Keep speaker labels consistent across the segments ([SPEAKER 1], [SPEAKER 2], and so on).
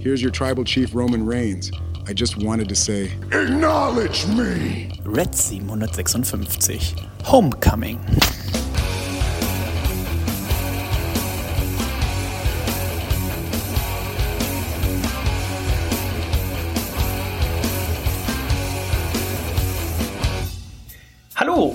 [SPEAKER 1] Here's your tribal chief, Roman Reigns. I just wanted to say,
[SPEAKER 2] Acknowledge me!
[SPEAKER 3] Red 756 Homecoming.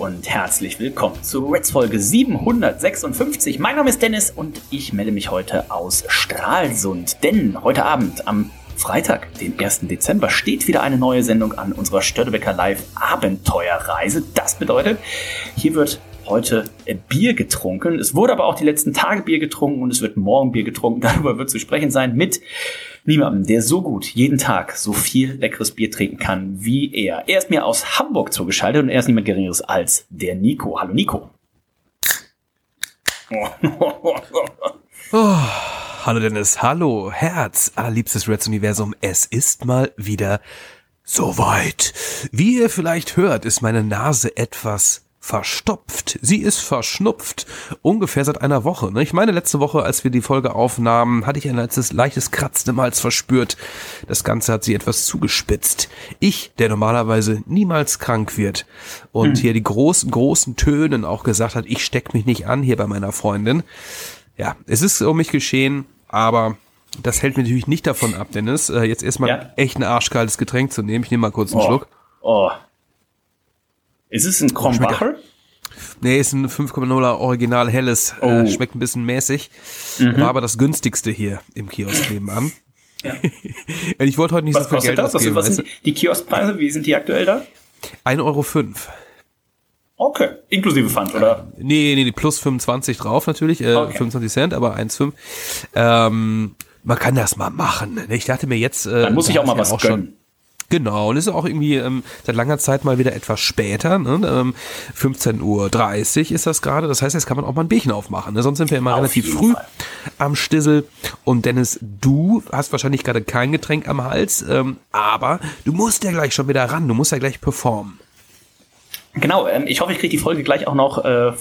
[SPEAKER 3] Und herzlich willkommen zu Reds Folge 756. Mein Name ist Dennis und ich melde mich heute aus Stralsund. Denn heute Abend am Freitag, den 1. Dezember, steht wieder eine neue Sendung an unserer Störtebecker Live Abenteuerreise. Das bedeutet, hier wird heute Bier getrunken. Es wurde aber auch die letzten Tage Bier getrunken und es wird morgen Bier getrunken. Darüber wird zu sprechen sein mit niemandem, der so gut jeden Tag so viel leckeres Bier trinken kann wie er. Er ist mir aus Hamburg zugeschaltet und er ist niemand Geringeres als der Nico. Hallo Nico.
[SPEAKER 4] Oh, hallo Dennis, hallo Herz, allerliebstes Reds Universum. Es ist mal wieder soweit. Wie ihr vielleicht hört, ist meine Nase etwas verstopft. Sie ist verschnupft. Ungefähr seit einer Woche. Ne? Ich meine, letzte Woche, als wir die Folge aufnahmen, hatte ich ein leichtes, leichtes Kratzen im Hals verspürt. Das Ganze hat sie etwas zugespitzt. Ich, der normalerweise niemals krank wird und hm. hier die großen, großen Tönen auch gesagt hat, ich steck mich nicht an hier bei meiner Freundin. Ja, es ist um mich geschehen, aber das hält mich natürlich nicht davon ab, Dennis, äh, jetzt erstmal ja. echt ein arschkaltes Getränk zu nehmen. Ich nehme mal kurz einen
[SPEAKER 3] oh.
[SPEAKER 4] Schluck.
[SPEAKER 3] Oh, ist es ein Krombacher?
[SPEAKER 4] Nee, ist ein 5,0er Original helles. Äh, oh. Äh, schmeckt ein bisschen mäßig. Mhm. War aber das günstigste hier im Kiosk nebenan. Ja. ich wollte heute nicht was so viel Geld das? ausgeben.
[SPEAKER 3] Was, was sind die Kioskpreise? Wie sind die aktuell da?
[SPEAKER 4] 1,05 Euro.
[SPEAKER 3] Okay, inklusive Pfand, oder?
[SPEAKER 4] Nee, nee, nee plus 25 drauf natürlich, äh, okay. 25 Cent, aber 1,5. Ähm, man kann das mal machen. Ne? Ich dachte mir jetzt...
[SPEAKER 3] Äh, Dann muss ich auch mal was auch gönnen. Schon,
[SPEAKER 4] Genau, und ist auch irgendwie ähm, seit langer Zeit mal wieder etwas später. Ne? Ähm, 15.30 Uhr ist das gerade. Das heißt, jetzt kann man auch mal ein Bierchen aufmachen. Ne? Sonst sind wir immer Auf relativ früh Fall. am Stissel. Und Dennis, du hast wahrscheinlich gerade kein Getränk am Hals, ähm, aber du musst ja gleich schon wieder ran. Du musst ja gleich performen.
[SPEAKER 3] Genau, ähm, ich hoffe, ich kriege die Folge gleich auch noch äh,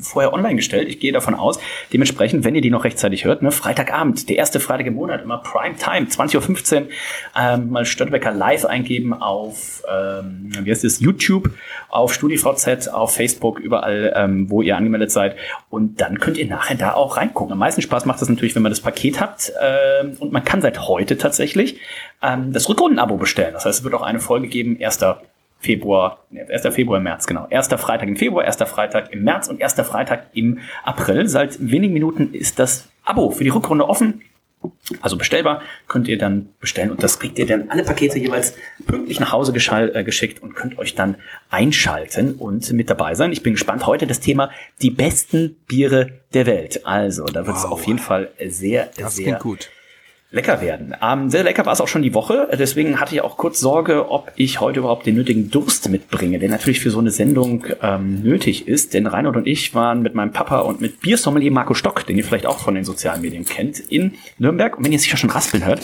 [SPEAKER 3] vorher online gestellt. Ich gehe davon aus. Dementsprechend, wenn ihr die noch rechtzeitig hört, ne, Freitagabend, der erste Freitag im Monat, immer Prime Time, 20.15 Uhr, ähm, mal Störtebecker live eingeben auf, ähm, wie heißt das, YouTube, auf StudiVZ, auf Facebook, überall, ähm, wo ihr angemeldet seid. Und dann könnt ihr nachher da auch reingucken. Am meisten Spaß macht das natürlich, wenn man das Paket habt. Ähm, und man kann seit heute tatsächlich ähm, das Rückrundenabo bestellen. Das heißt, es wird auch eine Folge geben, erster Februar, 1. Februar, März, genau. Erster Freitag im Februar, erster Freitag im März und erster Freitag im April. Seit wenigen Minuten ist das Abo für die Rückrunde offen. Also bestellbar, könnt ihr dann bestellen und das kriegt ihr dann alle Pakete jeweils pünktlich nach Hause äh, geschickt und könnt euch dann einschalten und mit dabei sein. Ich bin gespannt. Heute das Thema die besten Biere der Welt. Also, da wird es wow. auf jeden Fall sehr, das sehr gut lecker werden. Ähm, sehr lecker war es auch schon die Woche. Deswegen hatte ich auch kurz Sorge, ob ich heute überhaupt den nötigen Durst mitbringe, der natürlich für so eine Sendung ähm, nötig ist. Denn Reinhold und ich waren mit meinem Papa und mit Biersommelier Marco Stock, den ihr vielleicht auch von den sozialen Medien kennt, in Nürnberg. Und wenn ihr sicher schon raspeln hört,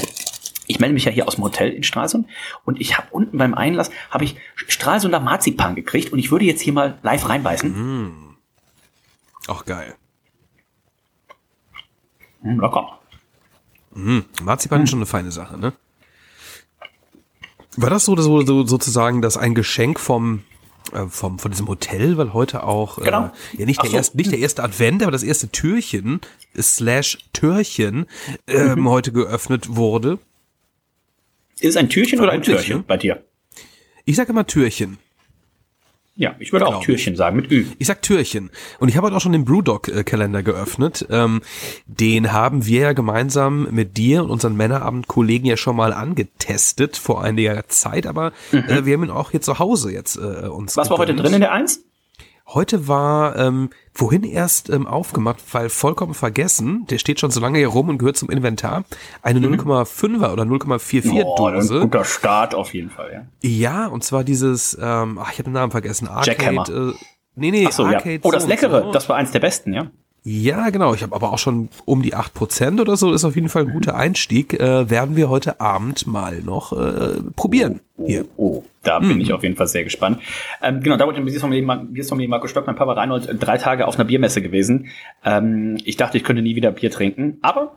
[SPEAKER 3] ich melde mich ja hier aus dem Hotel in Stralsund und ich habe unten beim Einlass habe ich Stralsunder Marzipan gekriegt und ich würde jetzt hier mal live reinbeißen.
[SPEAKER 4] Mm. Auch geil.
[SPEAKER 3] Mm, locker.
[SPEAKER 4] Mhm. Marzipan ist schon eine feine Sache, ne? War das so, so, so sozusagen das ein Geschenk vom äh, vom von diesem Hotel, weil heute auch äh, genau. äh, ja nicht der so. erste nicht der erste Advent, aber das erste Türchen slash Türchen ähm, mhm. heute geöffnet wurde.
[SPEAKER 3] Ist es ein Türchen oder ein Türchen bei dir?
[SPEAKER 4] Ich sage immer Türchen.
[SPEAKER 3] Ja, ich würde auch Türchen sagen, mit Ü.
[SPEAKER 4] Ich sag Türchen. Und ich habe heute auch schon den Brewdog-Kalender geöffnet. Ähm, den haben wir ja gemeinsam mit dir und unseren Männerabend-Kollegen ja schon mal angetestet vor einiger Zeit, aber mhm. äh, wir haben ihn auch hier zu Hause jetzt äh, uns.
[SPEAKER 3] Was war heute drin in der Eins?
[SPEAKER 4] Heute war ähm, wohin erst ähm, aufgemacht, weil vollkommen vergessen, der steht schon so lange hier rum und gehört zum Inventar, eine mhm. 0,5er oder 0,44 oh, Dose.
[SPEAKER 3] Ein guter Start auf jeden Fall, ja.
[SPEAKER 4] Ja, und zwar dieses, ähm, ach, ich habe den Namen vergessen, Arcade. Äh, nee, nee,
[SPEAKER 3] so, Arcade. Ja. Oh, das Leckere, so. das war eins der besten, ja.
[SPEAKER 4] Ja, genau. Ich habe aber auch schon um die acht Prozent oder so. Ist auf jeden Fall ein guter Einstieg. Äh, werden wir heute Abend mal noch äh, probieren.
[SPEAKER 3] Oh. Oh, oh. da bin mm. ich auf jeden Fall sehr gespannt. Ähm, genau, da wurde im Biersommelier Marco Stock, mein Papa Reinhold, drei Tage auf einer Biermesse gewesen. Ähm, ich dachte, ich könnte nie wieder Bier trinken. Aber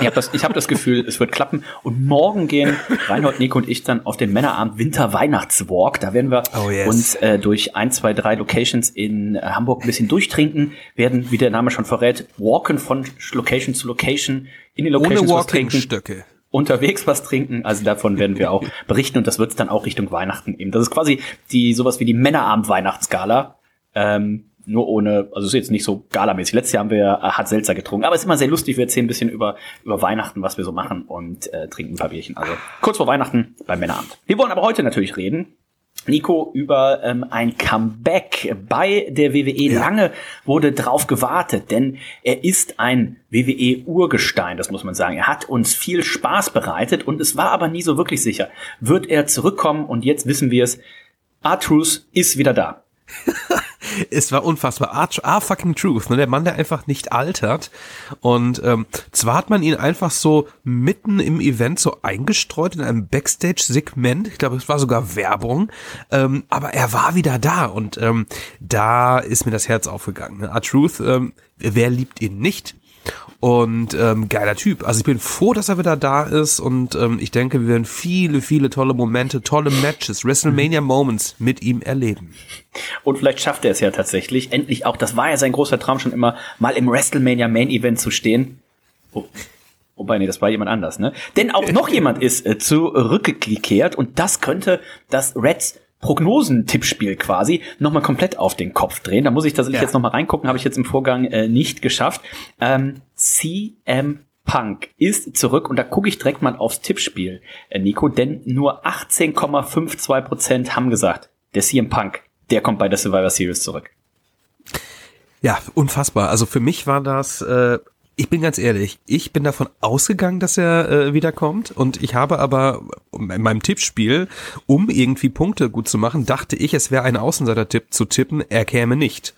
[SPEAKER 3] ich habe das, ich hab das Gefühl, es wird klappen. Und morgen gehen Reinhold, Nico und ich dann auf den Männerabend Winter-Weihnachtswalk. Da werden wir oh yes. uns äh, durch ein, zwei, drei Locations in äh, Hamburg ein bisschen durchtrinken, werden, wie der Name schon verrät, walken von Location zu Location in die Locations
[SPEAKER 4] Ohne Walking-Stöcke
[SPEAKER 3] unterwegs was trinken. Also davon werden wir auch berichten und das wird dann auch Richtung Weihnachten eben. Das ist quasi die sowas wie die Männerabend-Weihnachtsgala. Ähm, nur ohne, also es ist jetzt nicht so galamäßig. Letztes Jahr haben wir äh, hart Seltzer getrunken, aber es ist immer sehr lustig. Wir erzählen ein bisschen über, über Weihnachten, was wir so machen und äh, trinken ein paar Bierchen. Also kurz vor Weihnachten beim Männeramt. Wir wollen aber heute natürlich reden Nico, über ähm, ein Comeback bei der WWE. Ja. Lange wurde drauf gewartet, denn er ist ein WWE-Urgestein, das muss man sagen. Er hat uns viel Spaß bereitet und es war aber nie so wirklich sicher. Wird er zurückkommen? Und jetzt wissen wir es. R-Truth ist wieder da.
[SPEAKER 4] es war unfassbar. Ah, ah, fucking truth. Ne? Der Mann, der einfach nicht altert. Und ähm, zwar hat man ihn einfach so mitten im Event so eingestreut in einem Backstage-Segment. Ich glaube, es war sogar Werbung. Ähm, aber er war wieder da und ähm, da ist mir das Herz aufgegangen. Ne? R-Truth, ähm, wer liebt ihn nicht? Und ähm, geiler Typ. Also ich bin froh, dass er wieder da ist und ähm, ich denke, wir werden viele, viele tolle Momente, tolle Matches, WrestleMania Moments mit ihm erleben.
[SPEAKER 3] Und vielleicht schafft er es ja tatsächlich, endlich auch, das war ja sein großer Traum schon immer, mal im WrestleMania Main Event zu stehen. Oh. Wobei, nee, das war jemand anders, ne? Denn auch noch jemand ist äh, zurückgekehrt und das könnte das Reds Prognosen-Tippspiel quasi nochmal komplett auf den Kopf drehen. Da muss ich tatsächlich ja. jetzt nochmal reingucken, habe ich jetzt im Vorgang äh, nicht geschafft. Ähm, CM Punk ist zurück und da gucke ich direkt mal aufs Tippspiel, äh, Nico, denn nur 18,52 Prozent haben gesagt, der CM Punk, der kommt bei der Survivor Series zurück.
[SPEAKER 4] Ja, unfassbar. Also für mich war das äh, ich bin ganz ehrlich, ich bin davon ausgegangen, dass er äh, wiederkommt und ich habe aber in meinem Tippspiel, um irgendwie Punkte gut zu machen, dachte ich, es wäre ein Außenseiter-Tipp zu tippen, er käme nicht.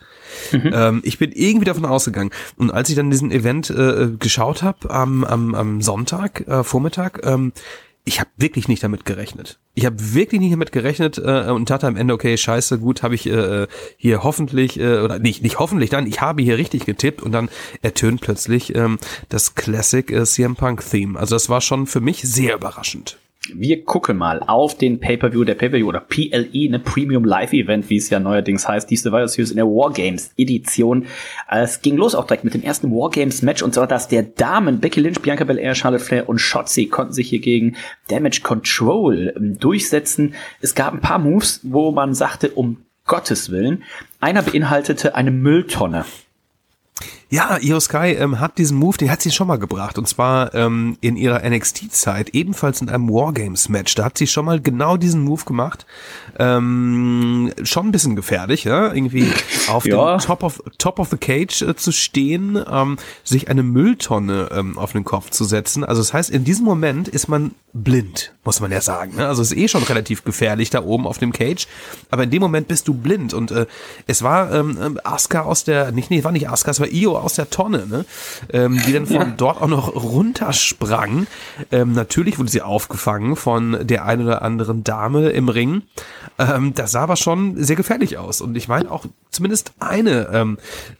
[SPEAKER 4] Mhm. Ähm, ich bin irgendwie davon ausgegangen. Und als ich dann diesen Event äh, geschaut habe am, am, am Sonntag, äh, Vormittag, ähm, ich habe wirklich nicht damit gerechnet. Ich habe wirklich nicht damit gerechnet äh, und dachte am Ende, okay, scheiße, gut, habe ich äh, hier hoffentlich, äh, oder nicht, nicht hoffentlich, dann, ich habe hier richtig getippt und dann ertönt plötzlich ähm, das Classic äh, CM Punk Theme. Also das war schon für mich sehr überraschend.
[SPEAKER 3] Wir gucken mal auf den Pay-Per-View, der Pay-Per-View oder PLE, eine Premium Live Event, wie es ja neuerdings heißt, die Survivor Series in der Wargames Edition. Es ging los auch direkt mit dem ersten Wargames Match und zwar das der Damen. Becky Lynch, Bianca Belair, Charlotte Flair und Shotzi konnten sich hier gegen Damage Control ähm, durchsetzen. Es gab ein paar Moves, wo man sagte, um Gottes Willen. Einer beinhaltete eine Mülltonne.
[SPEAKER 4] Ja, Io Sky ähm, hat diesen Move, den hat sie schon mal gebracht. Und zwar ähm, in ihrer NXT-Zeit, ebenfalls in einem Wargames-Match. Da hat sie schon mal genau diesen Move gemacht. Ähm, schon ein bisschen gefährlich, ja. Irgendwie auf ja. dem Top of, Top of the Cage äh, zu stehen, ähm, sich eine Mülltonne ähm, auf den Kopf zu setzen. Also das heißt, in diesem Moment ist man blind, muss man ja sagen. Ne? Also es ist eh schon relativ gefährlich da oben auf dem Cage. Aber in dem Moment bist du blind. Und äh, es war ähm, ähm Asuka aus der, nicht, nee, war nicht Asuka, es war Io aus der Tonne, ne? ähm, die dann von ja. dort auch noch runtersprang. Ähm, natürlich wurde sie aufgefangen von der einen oder anderen Dame im Ring. Ähm, das sah aber schon sehr gefährlich aus. Und ich meine auch zumindest eine ähm,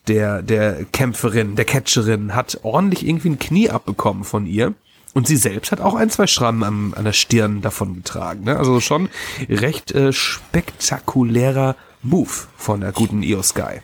[SPEAKER 4] der, der Kämpferin, der Catcherin hat ordentlich irgendwie ein Knie abbekommen von ihr. Und sie selbst hat auch ein, zwei Schrammen an, an der Stirn davon getragen. Ne? Also schon recht äh, spektakulärer Move von der guten Io Sky.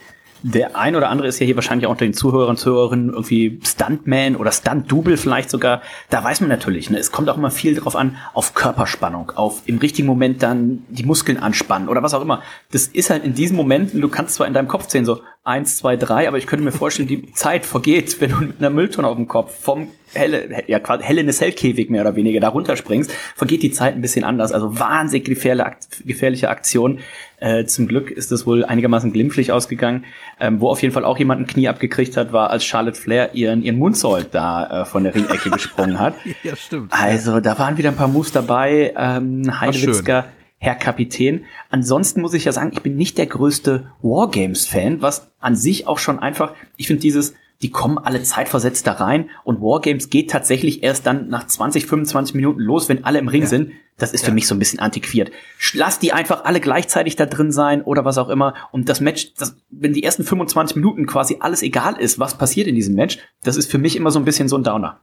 [SPEAKER 3] Der ein oder andere ist ja hier wahrscheinlich auch unter den Zuhörern und Zuhörerinnen irgendwie Stuntman oder Stunt-Double vielleicht sogar. Da weiß man natürlich, ne? es kommt auch immer viel drauf an, auf Körperspannung, auf im richtigen Moment dann die Muskeln anspannen oder was auch immer. Das ist halt in diesem Moment, du kannst zwar in deinem Kopf zählen, so eins, zwei, drei, aber ich könnte mir vorstellen, die Zeit vergeht, wenn du mit einer Mülltonne auf dem Kopf vom helle, ja, quasi helle in Cell-Käfig mehr oder weniger da runterspringst, vergeht die Zeit ein bisschen anders. Also wahnsinnig gefährliche Aktion. Äh, zum Glück ist es wohl einigermaßen glimpflich ausgegangen. Ähm, wo auf jeden Fall auch jemand ein Knie abgekriegt hat, war, als Charlotte Flair ihren, ihren Mundsold da äh, von der Ringecke gesprungen hat.
[SPEAKER 4] Ja, stimmt.
[SPEAKER 3] Also da waren wieder ein paar Moves dabei. Ähm, Heidewitzka, Herr Kapitän. Ansonsten muss ich ja sagen, ich bin nicht der größte Wargames-Fan, was an sich auch schon einfach, ich finde dieses, die kommen alle zeitversetzt da rein und Wargames geht tatsächlich erst dann nach 20, 25 Minuten los, wenn alle im Ring ja. sind. Das ist ja. für mich so ein bisschen antiquiert. Lass die einfach alle gleichzeitig da drin sein oder was auch immer. Und das Match, das, wenn die ersten 25 Minuten quasi alles egal ist, was passiert in diesem Match, das ist für mich immer so ein bisschen so ein Downer.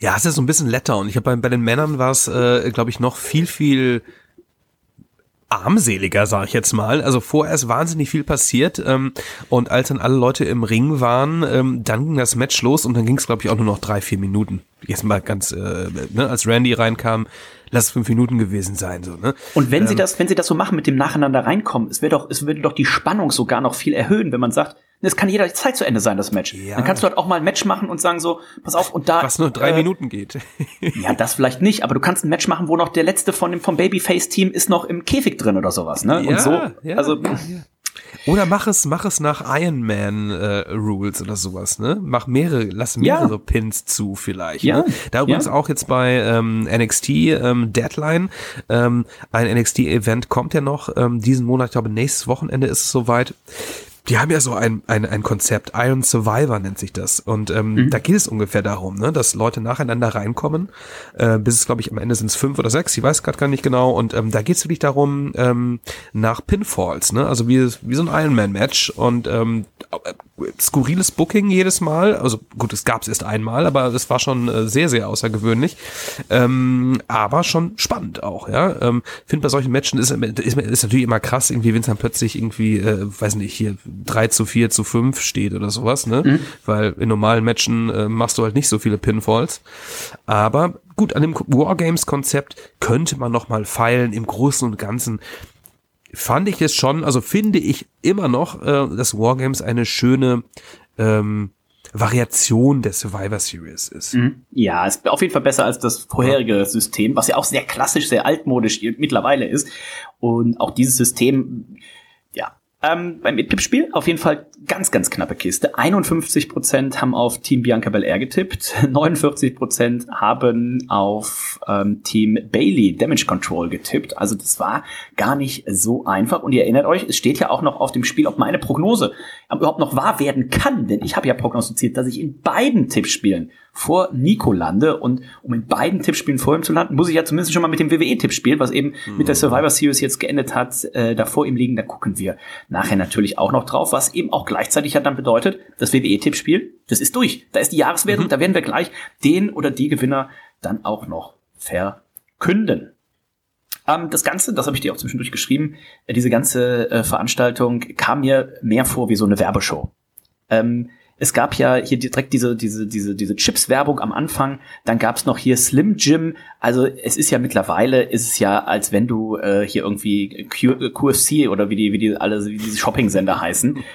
[SPEAKER 4] Ja, es ist so ein bisschen letter und ich habe bei, bei den Männern war es, äh, glaube ich, noch viel, viel armseliger, sag ich jetzt mal. Also vorher ist wahnsinnig viel passiert ähm, und als dann alle Leute im Ring waren, ähm, dann ging das Match los und dann ging es, glaube ich, auch nur noch drei, vier Minuten. Jetzt mal ganz, äh, ne, als Randy reinkam, lass es fünf Minuten gewesen sein. So, ne?
[SPEAKER 3] Und wenn ähm, sie das, wenn sie das so machen mit dem Nacheinander reinkommen, es wird doch, es würde doch die Spannung sogar noch viel erhöhen, wenn man sagt, es kann jederzeit zu Ende sein, das Match. Ja. Dann kannst du halt auch mal ein Match machen und sagen so, pass auf, und da.
[SPEAKER 4] Was nur drei äh, Minuten geht.
[SPEAKER 3] ja, das vielleicht nicht, aber du kannst ein Match machen, wo noch der letzte von dem, vom Babyface-Team ist noch im Käfig drin oder sowas, ne?
[SPEAKER 4] Ja,
[SPEAKER 3] und so.
[SPEAKER 4] Ja, also. Ja, oder mach es, mach es nach Iron Man äh, Rules oder sowas, ne? Mach mehrere, lass mehrere ja. Pins zu vielleicht. Ja. Ne? Da übrigens ja. auch jetzt bei ähm, NXT ähm, Deadline. Ähm, ein NXT-Event kommt ja noch ähm, diesen Monat, ich glaube nächstes Wochenende ist es soweit die haben ja so ein, ein, ein Konzept, Iron Survivor nennt sich das. Und ähm, mhm. da geht es ungefähr darum, ne, dass Leute nacheinander reinkommen. Äh, bis es, glaube ich, am Ende sind es fünf oder sechs, ich weiß gerade gar nicht genau. Und ähm, da geht es wirklich darum, ähm, nach Pinfalls, ne? Also wie, wie so ein Ironman-Match. Und ähm, skurriles Booking jedes Mal. Also gut, es gab es erst einmal, aber es war schon äh, sehr, sehr außergewöhnlich. Ähm, aber schon spannend auch, ja. Ähm, Finde bei solchen Matchen ist, ist, ist natürlich immer krass, irgendwie, wenn es dann plötzlich irgendwie, äh, weiß nicht, hier 3 zu 4 zu 5 steht oder sowas, ne? Mhm. Weil in normalen Matchen äh, machst du halt nicht so viele Pinfalls. Aber gut, an dem Wargames-Konzept könnte man noch mal feilen. Im Großen und Ganzen fand ich es schon, also finde ich immer noch, äh, dass Wargames eine schöne ähm, Variation der Survivor Series ist.
[SPEAKER 3] Mhm. Ja, ist auf jeden Fall besser als das vorherige ja. System, was ja auch sehr klassisch, sehr altmodisch mittlerweile ist. Und auch dieses System, ja, ähm, beim Tippspiel auf jeden Fall ganz, ganz knappe Kiste. 51% haben auf Team Bianca Belair getippt. 49% haben auf ähm, Team Bailey Damage Control getippt. Also das war gar nicht so einfach. Und ihr erinnert euch, es steht ja auch noch auf dem Spiel, ob meine Prognose überhaupt noch wahr werden kann. Denn ich habe ja prognostiziert, dass ich in beiden Tippspielen vor Nico lande. Und um in beiden Tippspielen vor ihm zu landen, muss ich ja zumindest schon mal mit dem WWE-Tipp spielen, was eben mhm. mit der Survivor Series jetzt geendet hat, äh, da vor ihm liegen. Da gucken wir nachher natürlich auch noch drauf, was eben auch gleichzeitig ja dann bedeutet, das WWE-Tippspiel, das ist durch. Da ist die Jahreswertung, mhm. da werden wir gleich den oder die Gewinner dann auch noch verkünden. Ähm, das Ganze, das habe ich dir auch zwischendurch geschrieben, äh, diese ganze äh, Veranstaltung kam mir mehr vor wie so eine Werbeshow. Ähm, es gab ja hier direkt diese, diese, diese, diese Chips-Werbung am Anfang. Dann gab's noch hier Slim Jim. Also es ist ja mittlerweile, ist es ja, als wenn du äh, hier irgendwie Q QFC oder wie die, wie die alle, wie diese Shopping-Sender heißen.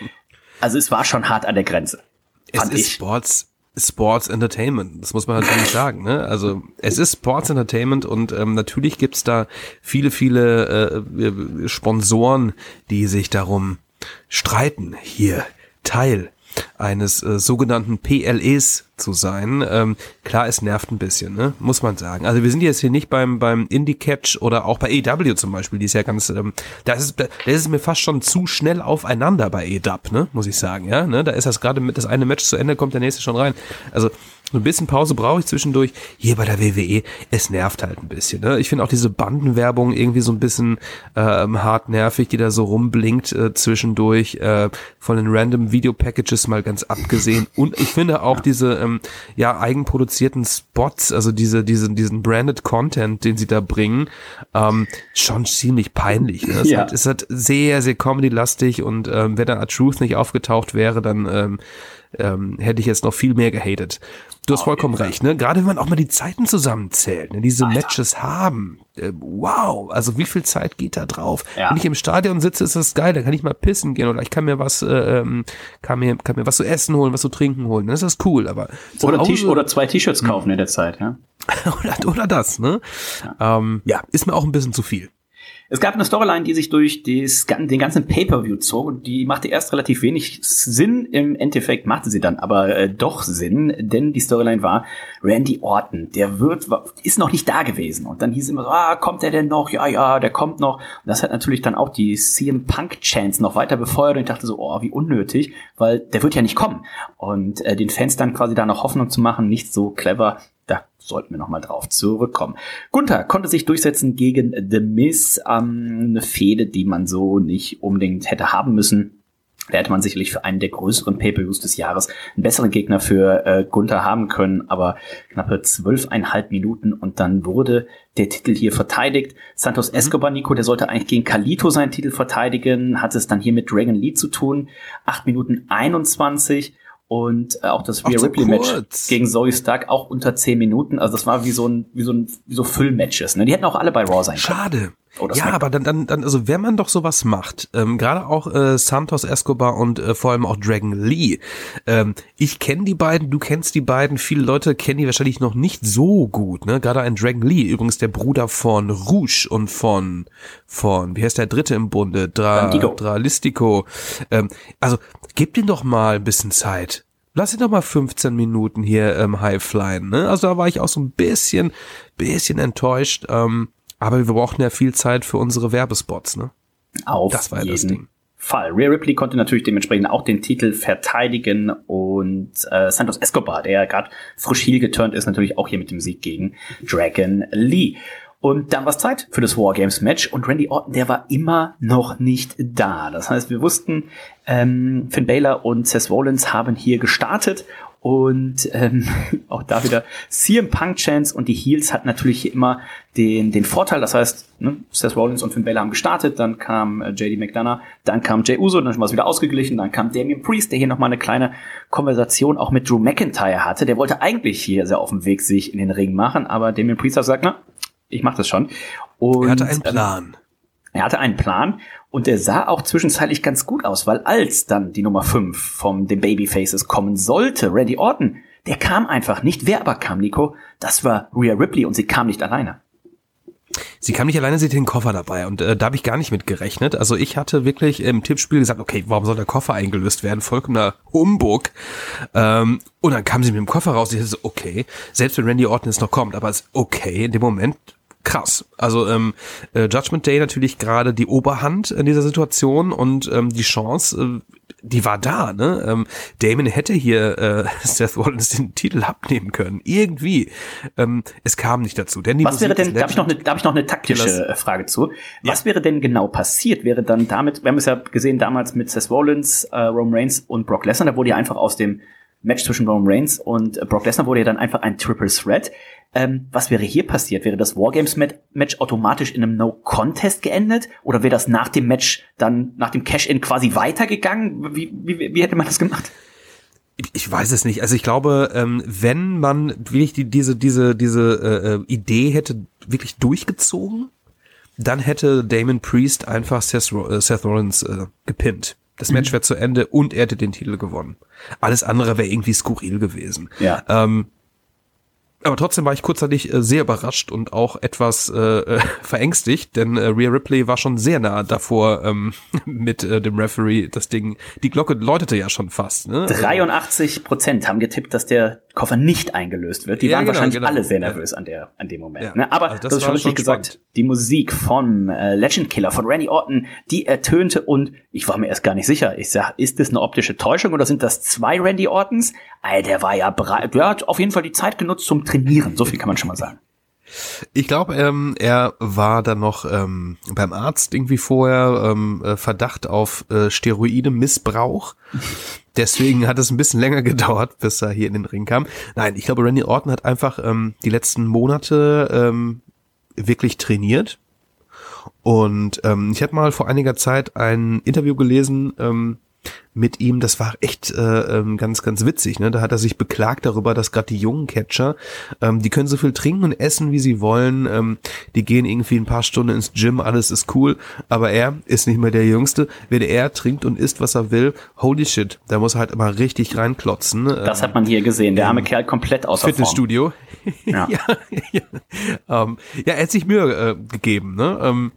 [SPEAKER 3] Also es war schon hart an der Grenze.
[SPEAKER 4] Es ist ich. Sports, Sports Entertainment, das muss man natürlich sagen. Ne? Also es ist Sports Entertainment und ähm, natürlich gibt's da viele, viele äh, Sponsoren, die sich darum streiten, hier Teil eines äh, sogenannten PLEs zu sein. Ähm, klar, es nervt ein bisschen, ne? muss man sagen. Also wir sind jetzt hier nicht beim beim Indie Catch oder auch bei EW zum Beispiel, die ist ja ganz, ähm, da ist da ist mir fast schon zu schnell aufeinander bei EW, ne, muss ich sagen, ja, ne? Da ist das gerade mit das eine Match zu Ende, kommt der nächste schon rein. Also ein bisschen Pause brauche ich zwischendurch. Hier bei der WWE, es nervt halt ein bisschen. Ne? Ich finde auch diese Bandenwerbung irgendwie so ein bisschen ähm, hart nervig, die da so rumblinkt äh, zwischendurch, äh, von den random Video Packages mal ganz abgesehen. Und ich finde auch diese ähm, ja eigenproduzierten Spots, also diese, diese, diesen branded Content, den sie da bringen, ähm, schon ziemlich peinlich. Ne? Es, ja. hat, es hat sehr, sehr Comedy-lastig und ähm, wenn da A Truth nicht aufgetaucht wäre, dann ähm, ähm, hätte ich jetzt noch viel mehr gehatet. Du hast vollkommen recht, ne? Gerade wenn man auch mal die Zeiten zusammenzählt, ne? diese Matches haben. Äh, wow, also wie viel Zeit geht da drauf?
[SPEAKER 3] Ja.
[SPEAKER 4] Wenn ich im Stadion sitze, ist das geil, da kann ich mal pissen gehen oder ich kann mir was, äh, ähm, kann mir, kann mir was zu essen holen, was zu trinken holen. Dann ist das cool, aber
[SPEAKER 3] Oder,
[SPEAKER 4] Hause-
[SPEAKER 3] oder zwei T-Shirts kaufen in der Zeit, ja.
[SPEAKER 4] oder, oder das, ne? Ja. Ähm, ja, ist mir auch ein bisschen zu viel.
[SPEAKER 3] Es gab eine Storyline, die sich durch des, den ganzen Pay-Per-View zog und die machte erst relativ wenig Sinn. Im Endeffekt machte sie dann aber äh, doch Sinn, denn die Storyline war Randy Orton, der wird, ist noch nicht da gewesen. Und dann hieß immer so, ah, kommt er denn noch? Ja, ja, der kommt noch. Und das hat natürlich dann auch die CM Punk Chance noch weiter befeuert und ich dachte so, oh, wie unnötig, weil der wird ja nicht kommen. Und äh, den Fans dann quasi da noch Hoffnung zu machen, nicht so clever. Da sollten wir nochmal drauf zurückkommen. Gunther konnte sich durchsetzen gegen The Miz. Ähm, eine Fehde, die man so nicht unbedingt hätte haben müssen. Da hätte man sicherlich für einen der größeren Pay-Per-Views des Jahres einen besseren Gegner für äh, Gunther haben können, aber knappe zwölfeinhalb Minuten und dann wurde der Titel hier verteidigt. Santos Escobar, Nico, der sollte eigentlich gegen Kalito seinen Titel verteidigen, hat es dann hier mit Dragon Lee zu tun. Acht Minuten 21 und äh, auch das Rhea Ripley Match
[SPEAKER 4] kurz.
[SPEAKER 3] gegen Zoe Stark auch unter zehn Minuten. Also das war wie so ein wie so ein wie so Füllmatches. Ne? Die hätten auch alle bei Raw sein können.
[SPEAKER 4] Schade.
[SPEAKER 3] Oder
[SPEAKER 4] ja,
[SPEAKER 3] Smackdown.
[SPEAKER 4] aber dann, dann, dann, also wenn man doch sowas macht, ähm, gerade auch äh, Santos Escobar und äh, vor allem auch Dragon Lee. Ähm, ich kenne die beiden, du kennst die beiden, viele Leute kennen die wahrscheinlich noch nicht so gut, ne? Gerade ein Dragon Lee, übrigens der Bruder von Rouge und von, von, wie heißt der dritte im Bunde? Dra,
[SPEAKER 3] Bandido.
[SPEAKER 4] Dralistico. Ähm, also, gib ihm doch mal ein bisschen Zeit. Lass ihn doch mal 15 Minuten hier ähm, Highflyen, ne? Also da war ich auch so ein bisschen, bisschen enttäuscht. Ähm, aber wir brauchten ja viel Zeit für unsere Werbespots, ne?
[SPEAKER 3] Auf
[SPEAKER 4] Das war ja
[SPEAKER 3] jeden
[SPEAKER 4] das Ding.
[SPEAKER 3] Fall. Rhea Ripley konnte natürlich dementsprechend auch den Titel verteidigen und äh, Santos Escobar, der gerade frisch heel geturnt ist, natürlich auch hier mit dem Sieg gegen Dragon Lee. Und dann war es Zeit für das Wargames Match und Randy Orton, der war immer noch nicht da. Das heißt, wir wussten, ähm, Finn Balor und Seth Rollins haben hier gestartet und ähm, auch da wieder CM Punk Chance und die Heels hatten natürlich immer den, den Vorteil. Das heißt, ne, Seth Rollins und Finn Balor haben gestartet, dann kam äh, JD McDonough, dann kam Jay Uso, dann war es wieder ausgeglichen, dann kam Damian Priest, der hier nochmal eine kleine Konversation auch mit Drew McIntyre hatte. Der wollte eigentlich hier sehr auf dem Weg sich in den Ring machen, aber Damian Priest hat gesagt, na, ich mach das schon. Und,
[SPEAKER 4] Er hatte einen
[SPEAKER 3] ähm,
[SPEAKER 4] Plan.
[SPEAKER 3] er hatte einen Plan und der sah auch zwischenzeitlich ganz gut aus, weil als dann die Nummer 5 vom den Babyfaces kommen sollte, Randy Orton, der kam einfach nicht. Wer aber kam, Nico? Das war Rhea Ripley und sie kam nicht alleine.
[SPEAKER 4] Sie kam nicht alleine, sie hatte den Koffer dabei und äh, da habe ich gar nicht mit gerechnet. Also ich hatte wirklich im Tippspiel gesagt, okay, warum soll der Koffer eingelöst werden? Vollkommener Humbug. Ähm, und dann kam sie mit dem Koffer raus. Ich dachte so, okay, selbst wenn Randy Orton jetzt noch kommt, aber ist okay, in dem Moment krass. Also ähm, äh, Judgment Day natürlich gerade die Oberhand in dieser Situation und ähm, die Chance, äh, die war da. Ne? Ähm, Damon hätte hier äh, Seth Rollins den Titel abnehmen können. Irgendwie. Ähm, es kam nicht dazu. Denn die
[SPEAKER 3] Was wäre
[SPEAKER 4] Musik
[SPEAKER 3] denn,
[SPEAKER 4] des
[SPEAKER 3] da habe ich noch eine, da hab ich noch eine taktische
[SPEAKER 4] Killers.
[SPEAKER 3] äh, Frage zu. Was wäre denn genau passiert? Wäre dann damit, wir haben es ja gesehen damals mit Seth Rollins, äh, Roman Reigns und Brock Lesnar, da wurde ja einfach aus dem Match zwischen Roman Reigns und äh, Brock Lesnar wurde ja dann einfach ein Triple Threat. Ähm, was wäre hier passiert? Wäre das Wargames Mat- Match automatisch in einem No Contest geendet? Oder wäre das nach dem Match dann, nach dem Cash-In quasi weitergegangen? Wie, wie, wie hätte man das gemacht?
[SPEAKER 4] Ich- weiß es nicht. Also ich glaube, ähm, wenn man wirklich die, diese diese diese äh, äh, Idee hätte wirklich durchgezogen, dann hätte Damon Priest einfach Seth, äh, Seth Rollins äh, gepinnt. Das Match wäre zu Ende und er hätte den Titel gewonnen. Alles andere wäre irgendwie skurril gewesen.
[SPEAKER 3] Ja.
[SPEAKER 4] Ähm, aber trotzdem war ich kurzzeitig äh, sehr überrascht und auch etwas äh, äh, verängstigt, denn äh, Rhea Ripley war schon sehr nah davor ähm, mit äh, dem Referee. Das Ding, die Glocke läutete ja schon fast. Ne? Also-
[SPEAKER 3] 83 Prozent haben getippt, dass der Koffer nicht eingelöst wird. Die
[SPEAKER 4] Ja,
[SPEAKER 3] waren
[SPEAKER 4] genau,
[SPEAKER 3] wahrscheinlich
[SPEAKER 4] genau.
[SPEAKER 3] alle sehr nervös an der an dem Moment.
[SPEAKER 4] Ja.
[SPEAKER 3] Ne? Aber
[SPEAKER 4] Also
[SPEAKER 3] das,
[SPEAKER 4] das
[SPEAKER 3] ist schon
[SPEAKER 4] war
[SPEAKER 3] richtig gesagt.
[SPEAKER 4] spannend.
[SPEAKER 3] Die Musik von äh, Legend Killer von Randy Orton, die ertönte und ich war mir erst gar nicht sicher. Ich sag, ist das eine optische Täuschung oder sind das zwei Randy Ortons? Alter, der war ja bereit. Der hat auf jeden Fall die Zeit genutzt zum Trainieren. So viel kann man schon mal sagen.
[SPEAKER 4] Ich glaube, ähm, er war dann noch ähm, beim Arzt irgendwie vorher ähm, äh, Verdacht auf äh, Steroide-Missbrauch. Deswegen hat es ein bisschen länger gedauert, bis er hier in den Ring kam. Nein, ich glaube, Randy Orton hat einfach ähm, die letzten Monate ähm, wirklich trainiert. Und ähm, ich habe mal vor einiger Zeit ein Interview gelesen ähm, mit ihm. Das war echt äh, ähm, ganz, ganz witzig. Ne? Da hat er sich beklagt darüber, dass gerade die jungen Catcher, ähm, die können so viel trinken und essen, wie sie wollen. Ähm, die gehen irgendwie ein paar Stunden ins Gym, alles ist cool. Aber er ist nicht mehr der Jüngste. Wenn er trinkt und isst, was er will, holy shit, da muss er halt immer richtig reinklotzen.
[SPEAKER 3] Das hat man hier gesehen. Der arme Kerl komplett außer
[SPEAKER 4] Fitnessstudio.
[SPEAKER 3] Ja.
[SPEAKER 4] ja, ja. Ähm, ja, er hat sich Mühe äh, gegeben. Ne? Ähm,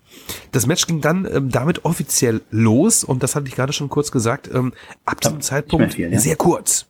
[SPEAKER 4] das Match ging dann ähm, damit offiziell los und das hatte ich gerade schon kurz gesagt. Ähm, ab diesem Zeitpunkt
[SPEAKER 3] viel, ja.
[SPEAKER 4] sehr kurz.